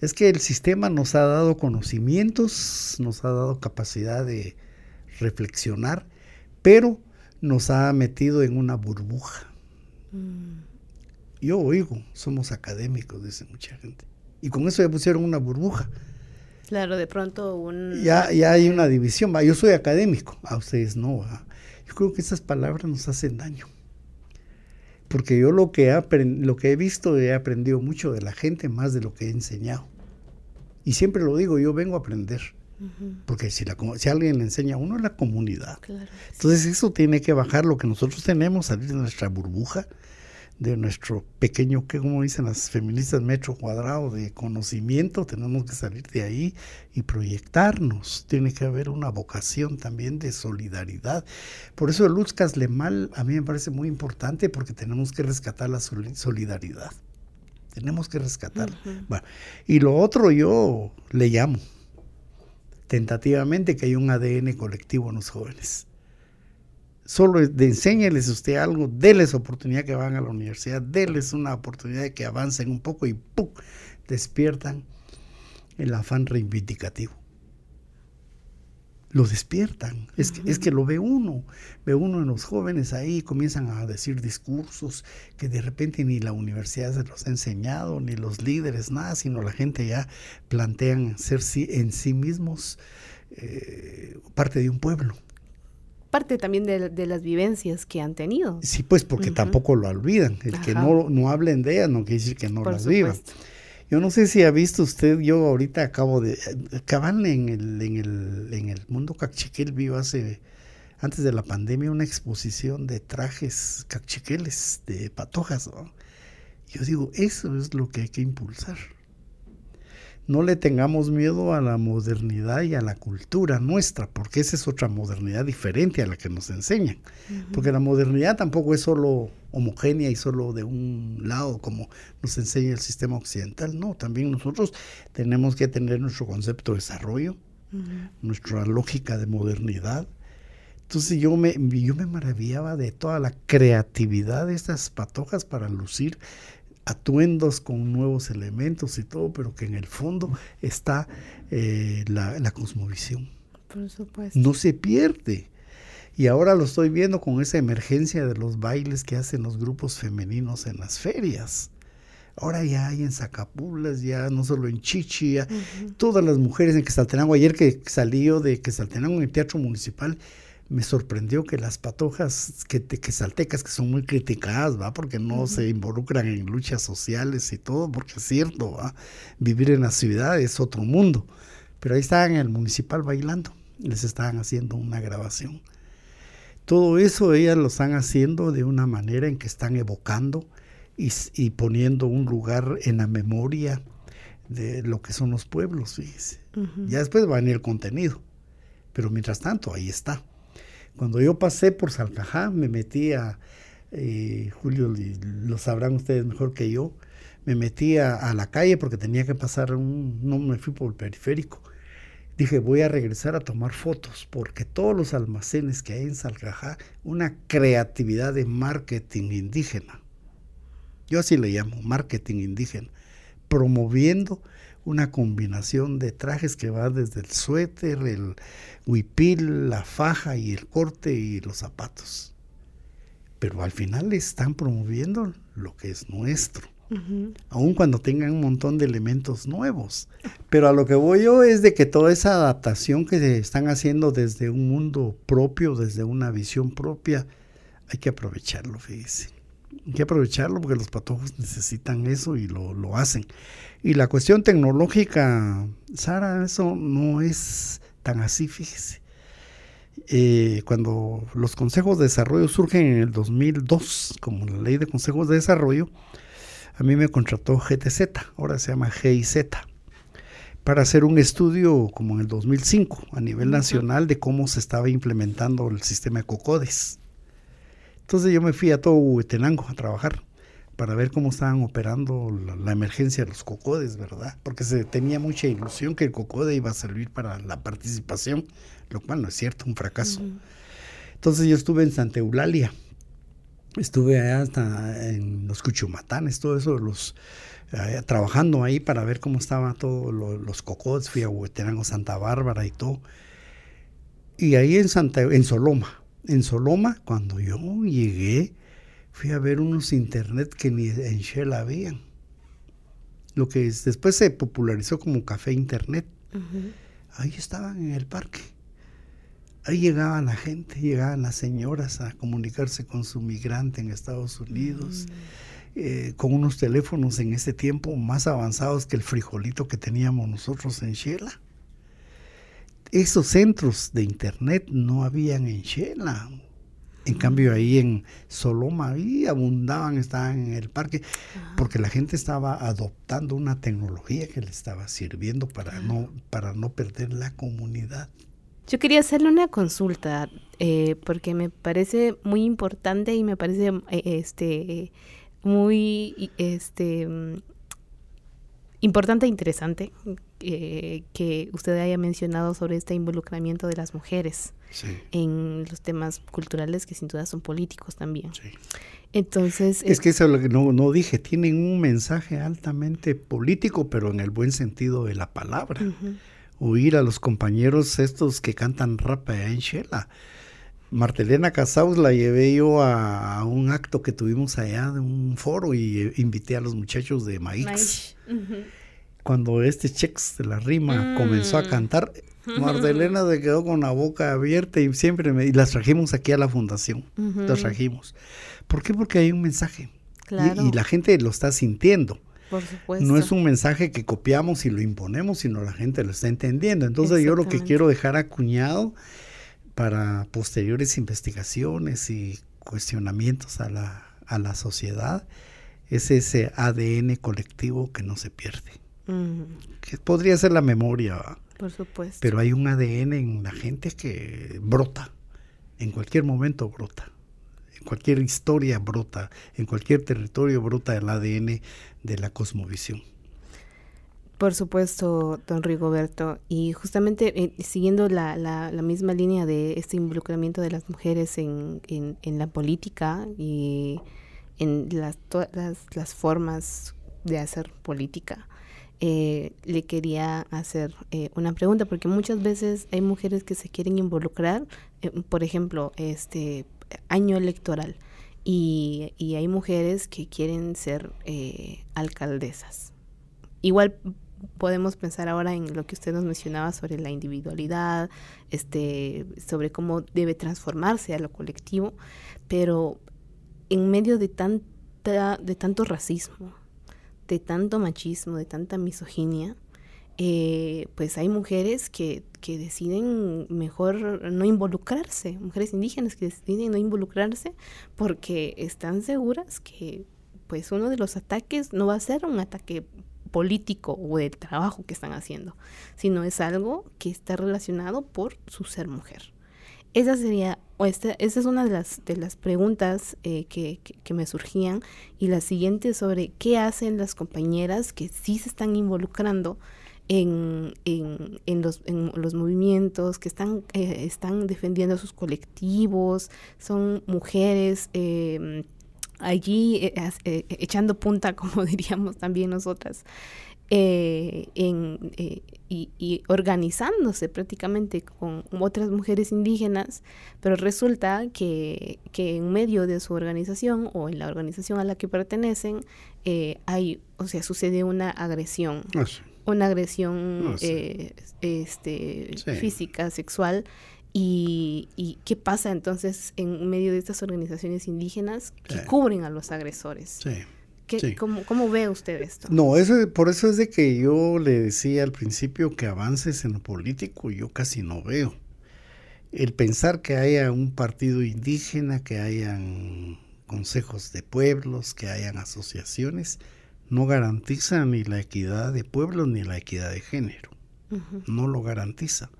Es que el sistema nos ha dado conocimientos, nos ha dado capacidad de reflexionar, pero nos ha metido en una burbuja. Mm. Yo oigo, somos académicos, dice mucha gente. Y con eso ya pusieron una burbuja. Claro, de pronto un... Ya, ya hay una división, yo soy académico, a ustedes no. Yo creo que esas palabras nos hacen daño. Porque yo lo que, he lo que he visto, he aprendido mucho de la gente, más de lo que he enseñado. Y siempre lo digo, yo vengo a aprender. Porque si, la, si alguien le enseña a uno es la comunidad. Entonces eso tiene que bajar lo que nosotros tenemos, salir de nuestra burbuja de nuestro pequeño, que como dicen las feministas, metro cuadrado de conocimiento, tenemos que salir de ahí y proyectarnos. Tiene que haber una vocación también de solidaridad. Por eso Luz Caslemal a mí me parece muy importante porque tenemos que rescatar la solidaridad. Tenemos que rescatar. y lo otro yo le llamo tentativamente que hay un ADN colectivo en los jóvenes solo de enséñeles usted algo, déles oportunidad que van a la universidad, déles una oportunidad de que avancen un poco y ¡pum! despiertan el afán reivindicativo. Lo despiertan, es que, es que lo ve uno, ve uno en los jóvenes ahí, comienzan a decir discursos que de repente ni la universidad se los ha enseñado, ni los líderes, nada, sino la gente ya plantean ser en sí mismos eh, parte de un pueblo parte también de, las vivencias que han tenido. Sí, pues porque tampoco lo olvidan. El que no, no hablen de ellas no quiere decir que no las vivan. Yo no sé si ha visto usted, yo ahorita acabo de, acaban en el, en el, en el mundo cachiquel, vivo hace, antes de la pandemia, una exposición de trajes cachiqueles, de patojas. Yo digo, eso es lo que hay que impulsar no le tengamos miedo a la modernidad y a la cultura nuestra, porque esa es otra modernidad diferente a la que nos enseñan. Porque la modernidad tampoco es solo homogénea y solo de un lado como nos enseña el sistema occidental, no, también nosotros tenemos que tener nuestro concepto de desarrollo, nuestra lógica de modernidad. Entonces yo me, yo me maravillaba de toda la creatividad de estas patojas para lucir atuendos con nuevos elementos y todo, pero que en el fondo está eh, la, cosmovisión. Por supuesto. No se pierde. Y ahora lo estoy viendo con esa emergencia de los bailes que hacen los grupos femeninos en las ferias. Ahora ya hay en Zacapulas, ya no solo en Chichi, todas las mujeres en Quesaltenango. Ayer que salió de Quesaltenango en el Teatro Municipal, me sorprendió que las patojas que, que saltecas, que son muy criticadas, ¿va? Porque no se involucran en luchas sociales y todo, porque es cierto, ¿va? Vivir en la ciudad es otro mundo. Pero ahí estaban en el municipal bailando, les estaban haciendo una grabación. Todo eso ellas lo están haciendo de una manera en que están evocando y, poniendo un lugar en la memoria de lo que son los pueblos, fíjese. Ya después va a venir el contenido, pero mientras tanto ahí está. Cuando yo pasé por Salcajá, me metí a, eh, Julio, lo sabrán ustedes mejor que yo, me metí a, la calle porque tenía que pasar un, no me fui por el periférico. Dije, voy a regresar a tomar fotos porque todos los almacenes que hay en Salcajá, una creatividad de marketing indígena. Yo así le llamo, marketing indígena, promoviendo una combinación de trajes que va desde el suéter, el huipil, la faja y el corte y los zapatos. Pero al final están promoviendo lo que es nuestro. Aun cuando tengan un montón de elementos nuevos. Pero a lo que voy yo es de que toda esa adaptación que se están haciendo desde un mundo propio, desde una visión propia, hay que aprovecharlo, fíjese. Hay que aprovecharlo porque los patojos necesitan eso y lo, hacen. Y la cuestión tecnológica, Sara, eso no es tan así, fíjese. Eh, cuando los consejos de desarrollo surgen en el 2002, como la ley de consejos de desarrollo, a mí me contrató GTZ, ahora se llama GIZ, para hacer un estudio como en el 2005 a nivel nacional de cómo se estaba implementando el sistema de COCODES. Entonces yo me fui a todo Huetenango a trabajar para ver cómo estaban operando la, emergencia de los cocodes, ¿verdad? Porque se tenía mucha ilusión que el cocode iba a servir para la participación, lo cual no es cierto, un fracaso. Entonces yo estuve en Santa Eulalia, estuve allá hasta en los Cuchumatanes, todo eso, los eh, trabajando ahí para ver cómo estaban todos los cocodes, fui a Huetenango, Santa Bárbara y todo. Y ahí en Santa en Soloma, en Soloma, cuando yo llegué, fui a ver unos internet que ni en Shell habían. Lo que después se popularizó como café internet. Ahí estaban en el parque. Ahí llegaba la gente, llegaban las señoras a comunicarse con su migrante en Estados Unidos, mm. eh, con unos teléfonos en ese tiempo más avanzados que el frijolito que teníamos nosotros en Shela. Esos centros de internet no habían en Shela. En mm. cambio ahí en Soloma, ahí abundaban, estaban en el parque, porque la gente estaba adoptando una tecnología que le estaba sirviendo para no, para no perder la comunidad. Yo quería hacerle una consulta eh, porque me parece muy importante y me parece eh, este muy este importante e interesante eh, que usted haya mencionado sobre este involucramiento de las mujeres en los temas culturales que sin duda son políticos también. Entonces... Es que eso es lo que no, no, dije, tienen un mensaje altamente político, pero en el buen sentido de la palabra oír a los compañeros estos que cantan rap en Shela. Martelena Casaus la llevé yo a, un acto que tuvimos allá de un foro y eh, invité a los muchachos de Maíz. Cuando este Chex de la rima mm. comenzó a cantar, Martelena se quedó con la boca abierta y siempre me, y las trajimos aquí a la fundación. Las trajimos. ¿Por qué? Porque hay un mensaje. y, la gente lo está sintiendo. No es un mensaje que copiamos y lo imponemos, sino la gente lo está entendiendo. Entonces yo lo que quiero dejar acuñado para posteriores investigaciones y cuestionamientos a la, a la sociedad es ese ADN colectivo que no se pierde. Que podría ser la memoria. Por supuesto. Pero hay un ADN en la gente que brota, en cualquier momento brota en cualquier historia brota, en cualquier territorio brota el ADN de la cosmovisión. Por supuesto, don Rigoberto. Y justamente eh, siguiendo la, la, misma línea de este involucramiento de las mujeres en, en, la política y en las, todas las, formas de hacer política, eh, le quería hacer eh, una pregunta, porque muchas veces hay mujeres que se quieren involucrar, por ejemplo, este año electoral y, hay mujeres que quieren ser eh, alcaldesas. Igual podemos pensar ahora en lo que usted nos mencionaba sobre la individualidad, este, sobre cómo debe transformarse a lo colectivo, pero en medio de tanta, de tanto racismo, de tanto machismo, de tanta misoginia, eh, pues hay mujeres que, que, deciden mejor no involucrarse, mujeres indígenas que deciden no involucrarse porque están seguras que pues uno de los ataques no va a ser un ataque político o del trabajo que están haciendo, sino es algo que está relacionado por su ser mujer. Esa sería, o esta, esa es una de las, de las preguntas eh, que, que, me surgían. Y la siguiente sobre qué hacen las compañeras que sí se están involucrando en, en, en, los, en los movimientos, que están, eh, están defendiendo sus colectivos, son mujeres em, allí eh, eh, echando punta, *laughs* como diríamos también nosotras. eh, en, eh, y, organizándose prácticamente con otras mujeres indígenas, pero resulta que, en medio de su organización o en la organización a la que pertenecen hay, o sea, sucede una agresión, ah, una agresión ah, este, física, sexual. Y, y, qué pasa entonces en medio de estas organizaciones indígenas que cubren a los agresores? Sí. ¿cómo, ve usted esto? No, eso, por eso es de que yo le decía al principio que avances en lo político yo casi no veo. El pensar que haya un partido indígena, que hayan consejos de pueblos, que hayan asociaciones, no garantiza ni la equidad de pueblos ni la equidad de género. No lo garantiza.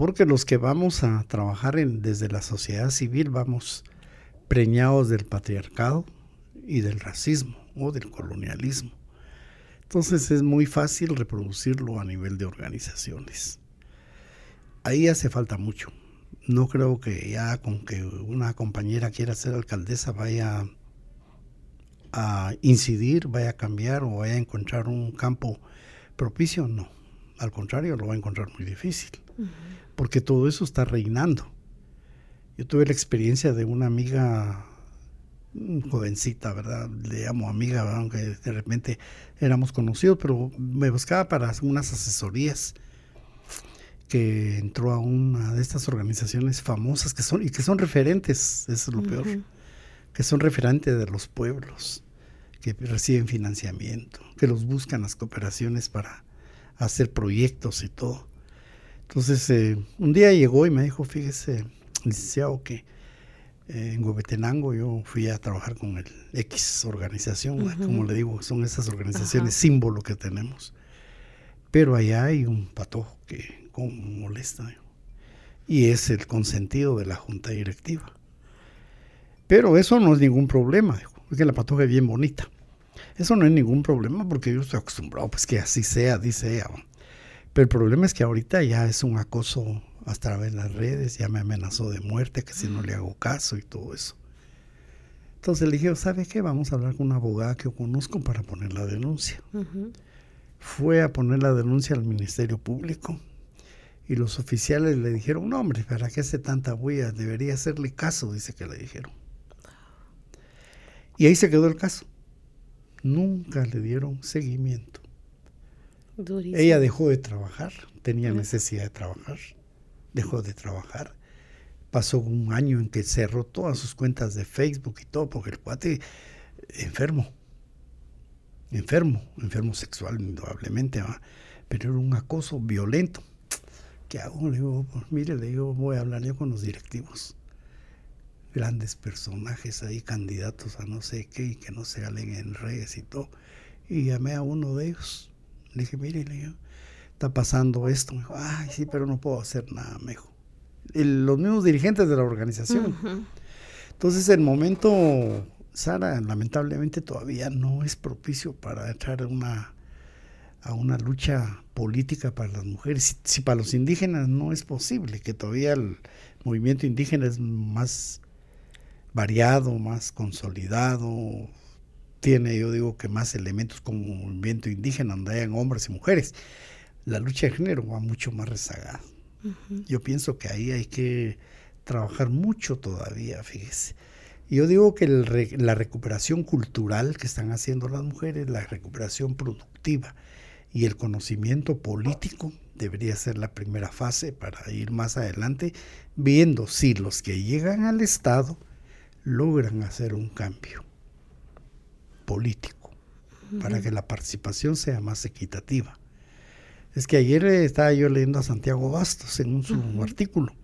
Porque los que vamos a trabajar desde la sociedad civil vamos preñados del patriarcado, y del racismo o del colonialismo. Entonces es muy fácil reproducirlo a nivel de organizaciones. Ahí hace falta mucho. No creo que ya con que una compañera quiera ser alcaldesa vaya a incidir, vaya a cambiar o vaya a encontrar un campo propicio, no. Al contrario, lo va a encontrar muy difícil, porque todo eso está reinando. Yo tuve la experiencia de una amiga jovencita, ¿verdad? Le llamo amiga, aunque de repente éramos conocidos, pero me buscaba para unas asesorías que entró a una de estas organizaciones famosas que son y que son referentes, eso es lo peor, que son referentes de los pueblos, que reciben financiamiento, que los buscan las cooperaciones para hacer proyectos y todo. Entonces, eh, un día llegó y me dijo, fíjese, licenciado, que en Huehuetenango yo fui a trabajar con el X organización, como le digo, son esas organizaciones símbolo que tenemos. Pero allá hay un patojo que como molesta. Y es el consentido de la junta directiva. Pero eso no es ningún problema, es que la patoja es bien bonita. Eso no es ningún problema porque yo estoy acostumbrado pues que así sea, dice ella. Pero el problema es que ahorita ya es un acoso a través de las redes, ya me amenazó de muerte, que si no le hago caso y todo eso. Entonces le dije, ¿sabe qué? Vamos a hablar con una abogada que yo conozco para poner la denuncia. Fue a poner la denuncia al Ministerio Público y los oficiales le dijeron, no hombre, ¿para qué hace tanta bulla? Debería hacerle caso, dice que le dijeron. Y ahí se quedó el caso. Nunca le dieron seguimiento. Ella dejó de trabajar, tenía necesidad de trabajar dejó de trabajar. Pasó un año en que cerró todas sus cuentas de Facebook y todo, porque el cuate enfermo, enfermo, enfermo sexual indudablemente, pero era un acoso violento. ¿Qué hago? Le digo, pues, mire, le digo, voy a hablar yo con los directivos. Grandes personajes ahí, candidatos a no sé qué, y que no se salen en redes y todo. Y llamé a uno de ellos. Le dije, mire, le digo, está pasando esto. Me dijo, ay, sí, pero no puedo hacer nada, me dijo. los mismos dirigentes de la organización. Entonces, el momento, Sara, lamentablemente todavía no es propicio para entrar a una, a una lucha política para las mujeres. Si, para los indígenas no es posible, que todavía el movimiento indígena es más variado, más consolidado, tiene, yo digo que más elementos como movimiento indígena, donde hayan hombres y mujeres la lucha de género va mucho más rezagada. Yo pienso que ahí hay que trabajar mucho todavía, fíjese. Yo digo que la recuperación cultural que están haciendo las mujeres, la recuperación productiva y el conocimiento político debería ser la primera fase para ir más adelante, viendo si los que llegan al Estado logran hacer un cambio político para que la participación sea más equitativa. Es que ayer estaba yo leyendo a Santiago Bastos en un, su artículo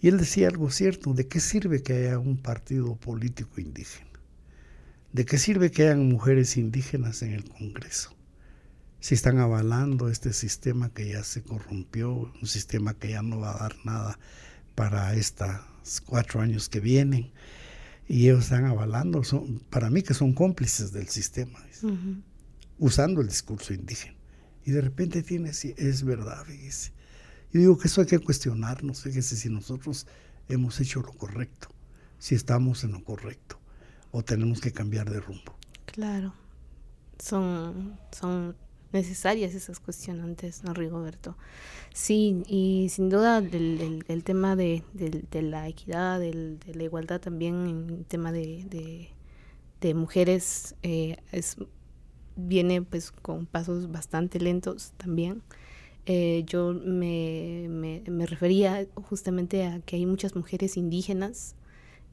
y él decía algo cierto, ¿de qué sirve que haya un partido político indígena? ¿De qué sirve que hayan mujeres indígenas en el Congreso? Si están avalando este sistema que ya se corrompió, un sistema que ya no va a dar nada para estos cuatro años que vienen, y ellos están avalando, son, para mí que son cómplices del sistema, usando el discurso indígena y de repente tiene, es verdad, fíjese. Yo digo que eso hay que cuestionarnos, fíjese si nosotros hemos hecho lo correcto, si estamos en lo correcto o tenemos que cambiar de rumbo. Claro, son, son necesarias esas cuestionantes, ¿no, Rigoberto? Sí, y sin duda el, el, tema de, la equidad, de la igualdad también el tema de, de, mujeres eh, es, viene pues con pasos bastante lentos también. Eh, yo me, me, refería justamente a que hay muchas mujeres indígenas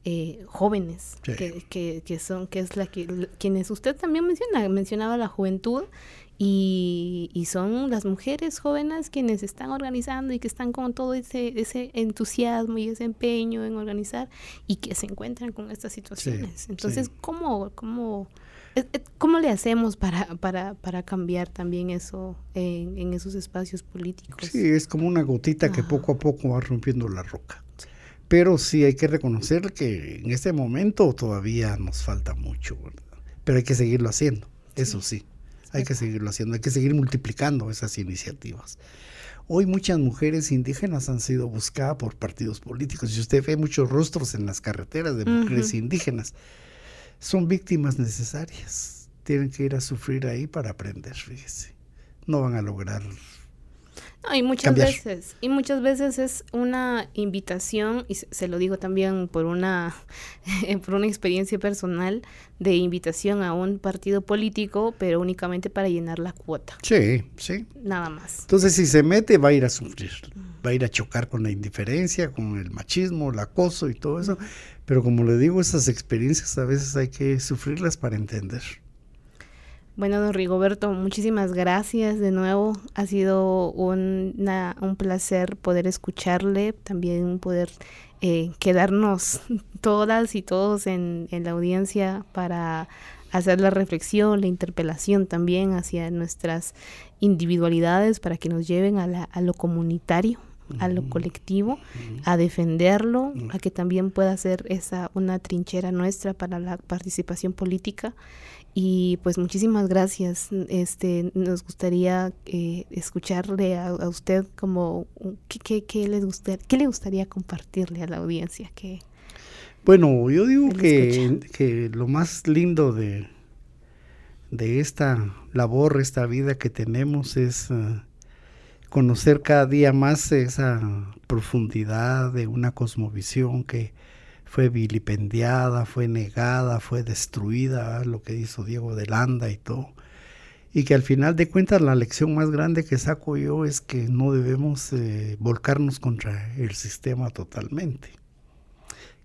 eh, jóvenes que, que, que, son que es la que quienes usted también menciona mencionaba la juventud y, y, son las mujeres jóvenes quienes están organizando y que están con todo ese, ese entusiasmo y ese empeño en organizar y que se encuentran con estas situaciones. Entonces, ¿cómo, cómo, eh, eh, ¿cómo le hacemos para, para, para cambiar también eso en, en, esos espacios políticos? Sí, es como una gotita que poco a poco va rompiendo la roca. Pero sí hay que reconocer que en este momento todavía nos falta mucho, pero hay que seguirlo haciendo, eso sí. Hay que seguirlo haciendo, hay que seguir multiplicando esas iniciativas. Hoy muchas mujeres indígenas han sido buscadas por partidos políticos y usted ve muchos rostros en las carreteras de mujeres indígenas. Son víctimas necesarias. Tienen que ir a sufrir ahí para aprender, fíjese. No van a lograr no, y muchas veces, y muchas veces es una invitación, y se, lo digo también por una, *laughs* por una experiencia personal, de invitación a un partido político, pero únicamente para llenar la cuota. Sí, sí. Nada más. Entonces, si se mete, va a ir a sufrir, va a ir a chocar con la indiferencia, con el machismo, el acoso y todo eso. Pero como le digo, esas experiencias a veces hay que sufrirlas para entender. Bueno, don Rigoberto, muchísimas gracias de nuevo. Ha sido un placer poder escucharle, también poder eh, quedarnos *laughs* todas y todos en, la audiencia para hacer la reflexión, la interpelación también hacia nuestras individualidades para que nos lleven a, a lo comunitario, a lo colectivo, a defenderlo, a que también pueda ser esa una trinchera nuestra para la participación política y pues muchísimas gracias. Este, nos gustaría eh, escucharle a, usted como ¿qué, qué, les gustaría, qué le gustaría compartirle a la audiencia. Que, bueno, yo digo que, que, lo más lindo de, de esta labor, esta vida que tenemos es eh, conocer cada día más esa profundidad de una cosmovisión que fue vilipendiada, fue negada, fue destruida, lo que hizo Diego de Landa y todo. Y que al final de cuentas la lección más grande que saco yo es que no debemos eh, volcarnos contra el sistema totalmente.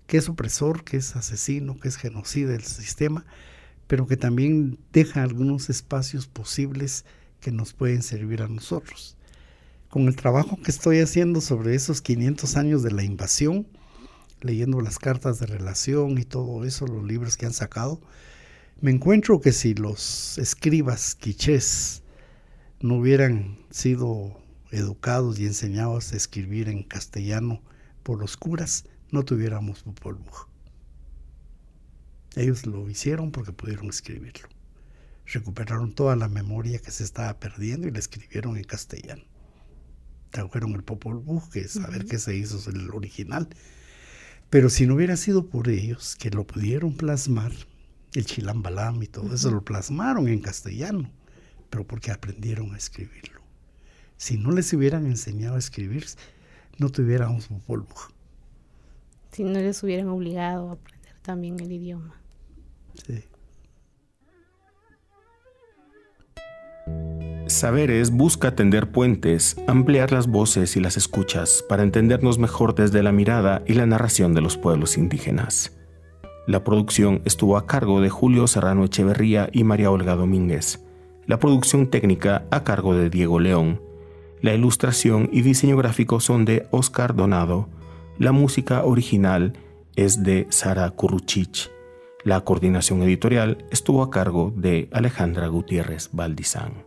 Que es opresor, que es asesino, que es genocida el sistema, pero que también deja algunos espacios posibles que nos pueden servir a nosotros. Con el trabajo que estoy haciendo sobre esos 500 años de la invasión, leyendo las cartas de relación y todo eso, los libros que han sacado, me encuentro que si los escribas quichés no hubieran sido educados y enseñados a escribir en castellano por los curas, no tuviéramos Popol Vuh. Ellos lo hicieron porque pudieron escribirlo. Recuperaron toda la memoria que se estaba perdiendo y la escribieron en castellano. Trajeron el Popol Vuh, que es saber qué se hizo el original, pero si no hubiera sido por ellos que lo pudieron plasmar, el chilambalam y todo eso lo plasmaron en castellano, pero porque aprendieron a escribirlo. Si no les hubieran enseñado a escribir, no tuviéramos polvo. Si no les hubieran obligado a aprender también el idioma. Sí. Saberes busca tender puentes, ampliar las voces y las escuchas para entendernos mejor desde la mirada y la narración de los pueblos indígenas. La producción estuvo a cargo de Julio Serrano Echeverría y María Olga Domínguez. La producción técnica a cargo de Diego León. La ilustración y diseño gráfico son de Oscar Donado. La música original es de Sara Kuruchich. La coordinación editorial estuvo a cargo de Alejandra Gutiérrez Valdizán.